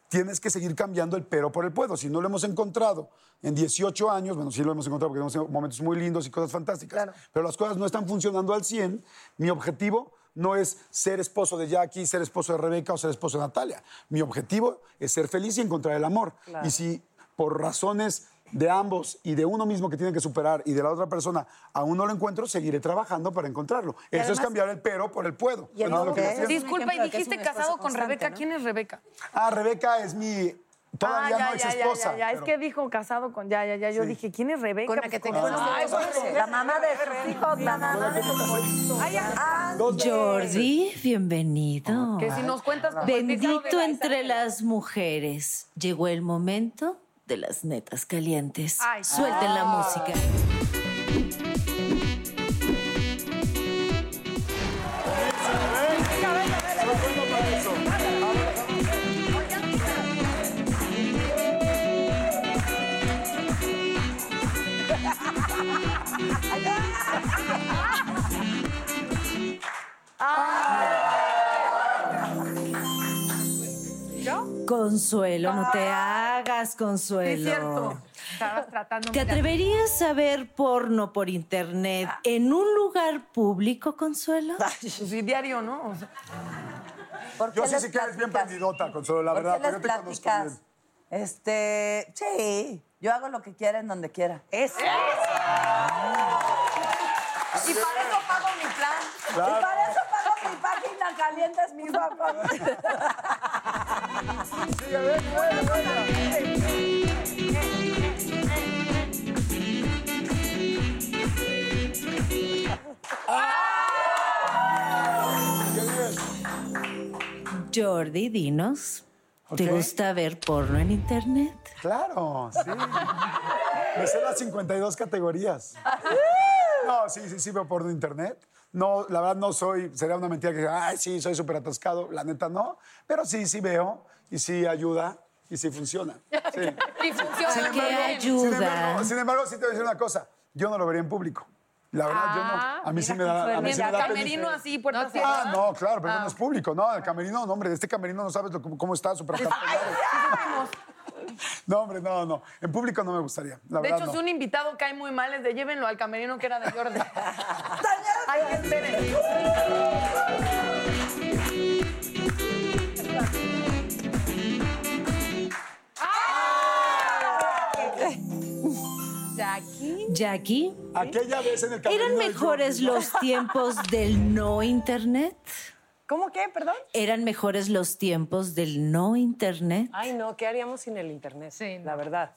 [SPEAKER 16] tienes que seguir cambiando el pero por el puedo. Si no lo hemos encontrado en 18 años, bueno, sí lo hemos encontrado porque tenemos momentos muy lindos y cosas fantásticas, pero las cosas no están funcionando al 100, mi objetivo no es ser esposo de Jackie, ser esposo de Rebeca o ser esposo de Natalia. Mi objetivo es ser feliz y encontrar el amor.
[SPEAKER 3] Claro.
[SPEAKER 16] Y si por razones de ambos y de uno mismo que tiene que superar y de la otra persona aún no lo encuentro, seguiré trabajando para encontrarlo. Eso es cambiar el pero por el puedo.
[SPEAKER 4] Y
[SPEAKER 16] No, lo que decías.
[SPEAKER 4] Disculpa, y dijiste casado con Rebeca. ¿Quién es Rebeca?
[SPEAKER 16] Ah, Rebeca es mi todavía
[SPEAKER 4] ah, ya,
[SPEAKER 16] no ex
[SPEAKER 4] ya, ya,
[SPEAKER 16] esposa.
[SPEAKER 4] ya, ya. Es
[SPEAKER 16] pero-
[SPEAKER 4] que dijo casado con. Ya, ya, ya. Yo
[SPEAKER 16] Sí.
[SPEAKER 4] dije, ¿quién es Rebeca?
[SPEAKER 3] Con la que te
[SPEAKER 4] pues,
[SPEAKER 3] La mamá de sus hijos, la mamá de sus
[SPEAKER 4] ah,
[SPEAKER 1] Jordi, bienvenido.
[SPEAKER 4] Que si nos cuentas de
[SPEAKER 1] Bendito entre las mujeres. Llegó el momento de las netas calientes.
[SPEAKER 4] Ay.
[SPEAKER 1] Suelten la
[SPEAKER 4] Ah.
[SPEAKER 1] Música. Consuelo, no te hagas, Consuelo.
[SPEAKER 4] Sí, es cierto. Estabas tratando.
[SPEAKER 1] ¿Te atreverías a ver porno por internet en un lugar público, Consuelo?
[SPEAKER 4] Sí, diario, ¿no? O sea,
[SPEAKER 3] ¿Por
[SPEAKER 16] Yo sí
[SPEAKER 3] les
[SPEAKER 16] sé que eres bien
[SPEAKER 3] platicas?
[SPEAKER 16] prendidota, Consuelo, la
[SPEAKER 3] ¿Por
[SPEAKER 16] verdad,
[SPEAKER 3] qué
[SPEAKER 16] pero
[SPEAKER 3] les
[SPEAKER 16] yo te conozco
[SPEAKER 3] platicas?
[SPEAKER 16] bien.
[SPEAKER 3] Este, sí, yo hago lo que quiera en donde quiera.
[SPEAKER 6] Eso.
[SPEAKER 4] Y para eso pago mi plan.
[SPEAKER 16] Claro.
[SPEAKER 3] Y para es mi papá.
[SPEAKER 1] Jordi, dinos. ¿Te
[SPEAKER 16] Ok.
[SPEAKER 1] gusta ver porno en internet?
[SPEAKER 16] Claro, sí. Me sé las 52 categorías. No, sí, sí, sí veo porno en internet. No, la verdad no soy, sería una mentira que diga, ay, sí, soy súper atascado. La neta no. Pero sí, sí veo y sí ayuda y sí funciona. Sí.
[SPEAKER 4] Y funciona.
[SPEAKER 16] Sin
[SPEAKER 1] ¿Qué
[SPEAKER 16] embargo,
[SPEAKER 1] ayuda?
[SPEAKER 16] Sin embargo, sin embargo, sí te voy a decir una cosa. Yo no lo vería en público. La verdad, yo no. A mí sí me da, a mí sí me da
[SPEAKER 4] camerino
[SPEAKER 16] pena.
[SPEAKER 4] así, puertas
[SPEAKER 16] Ah,
[SPEAKER 4] cerradas.
[SPEAKER 16] no, claro, pero eso no es público. No, el camerino, no, hombre, este camerino no sabes lo- cómo, cómo está, súper. No, hombre, no, no. En público no me gustaría. La
[SPEAKER 4] De
[SPEAKER 16] verdad,
[SPEAKER 4] hecho,
[SPEAKER 16] no.
[SPEAKER 4] si un invitado cae muy mal, es de llévenlo al camerino que era de Jordi. Ay, esperen.
[SPEAKER 1] Jackie. Jackie.
[SPEAKER 16] Aquella vez en el camerino
[SPEAKER 1] ¿Eran mejores los tiempos del no internet?
[SPEAKER 2] ¿Cómo qué, perdón?
[SPEAKER 1] ¿Eran mejores los tiempos del no internet?
[SPEAKER 2] Ay, no, ¿qué haríamos sin el internet? Sí, la verdad.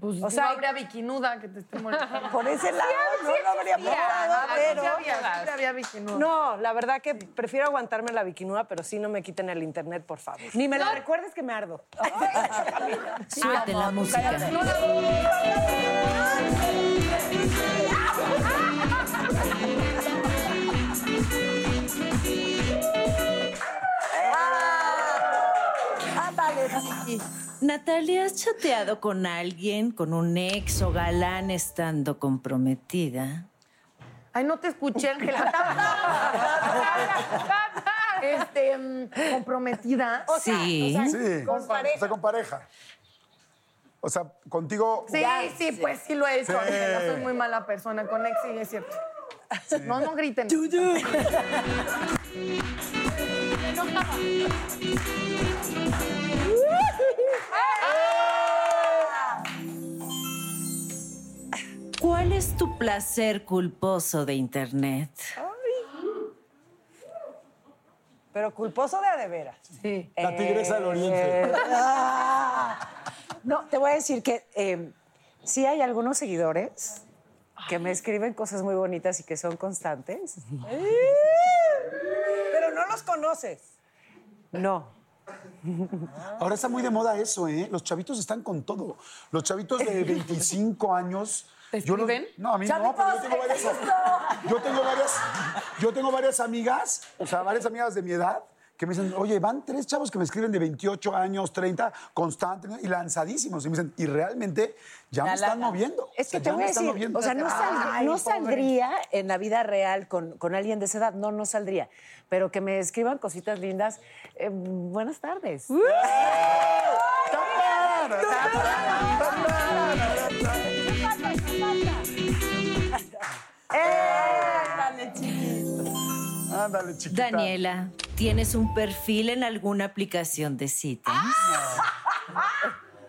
[SPEAKER 4] Pues
[SPEAKER 2] O sea,
[SPEAKER 4] no habría bikinuda que te esté molestando.
[SPEAKER 2] Por ese lado, no lo habría
[SPEAKER 4] había,
[SPEAKER 2] pensado, pero-
[SPEAKER 4] sí había, había bikinuda.
[SPEAKER 2] No, la verdad que prefiero aguantarme la bikinuda, pero sí no me quiten el internet, por favor. Ni me lo recuerdes que me ardo.
[SPEAKER 1] Suelte la música. Natalia, ¿has chateado con alguien, con un ex o galán estando comprometida?
[SPEAKER 4] Ay, no te escuché, Ángela. este, mm, comprometida.
[SPEAKER 1] O sea, Sí. o sea,
[SPEAKER 16] Sí,
[SPEAKER 4] con pareja.
[SPEAKER 16] o sea, con pareja. O sea, contigo.
[SPEAKER 4] Sí, sí, pues sí lo he hecho.
[SPEAKER 16] Sí.
[SPEAKER 4] Ángela, soy muy mala persona. Con ex, sí, es cierto. No, no griten.
[SPEAKER 1] ¿Cuál es tu placer culposo de internet?
[SPEAKER 2] Pero culposo de a de veras.
[SPEAKER 4] Sí.
[SPEAKER 16] La tigresa del oriente.
[SPEAKER 6] No, te voy a decir que eh, sí hay algunos seguidores que me escriben cosas muy bonitas y que son constantes.
[SPEAKER 2] Pero no los conoces.
[SPEAKER 6] No.
[SPEAKER 16] Ahora está muy de moda eso, ¿eh? Los chavitos están con todo. Los chavitos de 25 años.
[SPEAKER 4] ¿Te
[SPEAKER 16] yo
[SPEAKER 4] escriben?
[SPEAKER 16] no, a mí no, pero yo tengo varias. Yo tengo varias. Yo tengo varias amigas, o sea, varias amigas de mi edad. Que me dicen, oye, van tres chavos que me escriben de 28 años, 30, constantes y lanzadísimos. Y me dicen, y realmente ya me están moviendo.
[SPEAKER 6] Es que
[SPEAKER 16] O sea,
[SPEAKER 6] te
[SPEAKER 16] ya
[SPEAKER 6] voy
[SPEAKER 16] me
[SPEAKER 6] a
[SPEAKER 16] están
[SPEAKER 6] decir,
[SPEAKER 16] moviendo.
[SPEAKER 6] o sea, no, sal-
[SPEAKER 16] Ay,
[SPEAKER 6] no
[SPEAKER 16] pobre.
[SPEAKER 6] saldría en la vida real con, con alguien de esa edad, no, no saldría. Pero que me escriban cositas lindas, eh, buenas tardes.
[SPEAKER 3] Ándale,
[SPEAKER 16] Ándale, chiquita.
[SPEAKER 1] Daniela, ¿tienes un perfil en alguna aplicación de citas?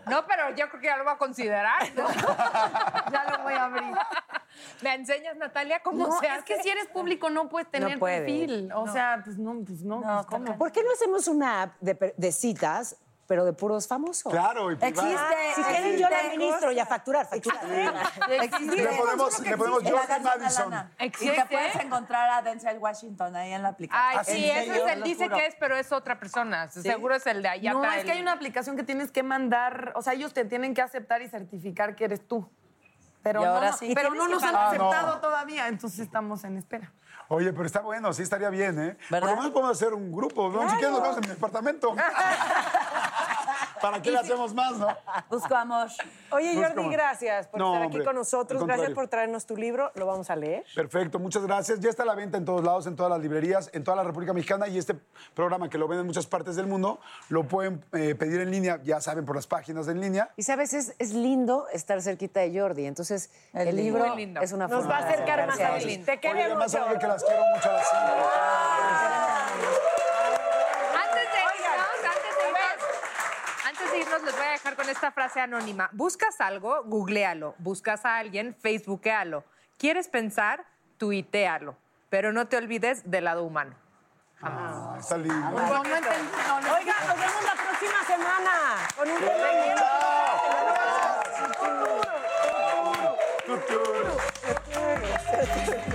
[SPEAKER 5] No, pero yo creo que ya lo voy a considerar. ¿no?
[SPEAKER 4] Ya lo voy a abrir.
[SPEAKER 5] ¿Me enseñas, Natalia, cómo
[SPEAKER 4] No,
[SPEAKER 5] se
[SPEAKER 4] es
[SPEAKER 5] hace?
[SPEAKER 4] que si eres público no puedes tener
[SPEAKER 6] No puedes.
[SPEAKER 4] perfil. O sea, pues no, pues no, pues ¿cómo?
[SPEAKER 6] ¿Por qué no hacemos una app de citas, pero de puros famosos?
[SPEAKER 16] Claro, y privada.
[SPEAKER 3] Existe.
[SPEAKER 6] Si quieren, yo la administro y a facturar, facturar.
[SPEAKER 3] Existe.
[SPEAKER 16] Le ponemos, le
[SPEAKER 3] la canción de
[SPEAKER 16] Madison.
[SPEAKER 3] Lana. Y
[SPEAKER 5] ¿Existe?
[SPEAKER 3] te puedes encontrar a Denzel Washington ahí en la aplicación.
[SPEAKER 5] Ay,
[SPEAKER 16] ¿Ah,
[SPEAKER 5] sí, ese es el dice que es, pero es otra persona. Seguro es el de allá.
[SPEAKER 4] No, es que hay una aplicación que tienes que mandar, o sea, ellos te tienen que aceptar y certificar que eres tú. Pero
[SPEAKER 3] Y ahora
[SPEAKER 4] no-
[SPEAKER 3] sí.
[SPEAKER 4] pero no nos han.
[SPEAKER 16] Ah, no.
[SPEAKER 4] aceptado todavía, entonces estamos en espera.
[SPEAKER 16] Oye, pero está bueno, sí estaría bien, ¿eh? Por
[SPEAKER 3] ¿Verdad?
[SPEAKER 16] lo menos podemos hacer un grupo, ¿no? Si quieres nos vemos en mi departamento. ¿Para qué le hacemos más, no?
[SPEAKER 3] Busco amor.
[SPEAKER 2] Oye, Jordi, gracias por
[SPEAKER 16] No,
[SPEAKER 2] estar
[SPEAKER 16] hombre,
[SPEAKER 2] aquí con nosotros. Gracias por traernos tu libro. Lo vamos a leer.
[SPEAKER 16] Perfecto, muchas gracias. Ya está a la venta en todos lados, en todas las librerías, en toda la República Mexicana y este programa que lo ven en muchas partes del mundo lo pueden eh, pedir en línea, ya saben, por las páginas en línea.
[SPEAKER 6] Y sabes, es, es lindo estar cerquita de Jordi. Entonces,
[SPEAKER 3] Es
[SPEAKER 6] el libro es una
[SPEAKER 2] Nos
[SPEAKER 6] forma
[SPEAKER 2] va a
[SPEAKER 6] de
[SPEAKER 2] acercar más a. Te
[SPEAKER 16] Oye,
[SPEAKER 2] queremos,
[SPEAKER 16] además saben que las quiero mucho a las
[SPEAKER 5] les voy a dejar con esta frase anónima. Buscas algo, googlealo. Buscas a alguien, facebookéalo. Quieres pensar, tuitealo. Pero no te olvides del lado humano. Jamás.
[SPEAKER 16] Ah, está
[SPEAKER 2] Oiga, nos vemos la próxima semana con un ¡Tuturo! ¡Tuturo! ¡Tuturo!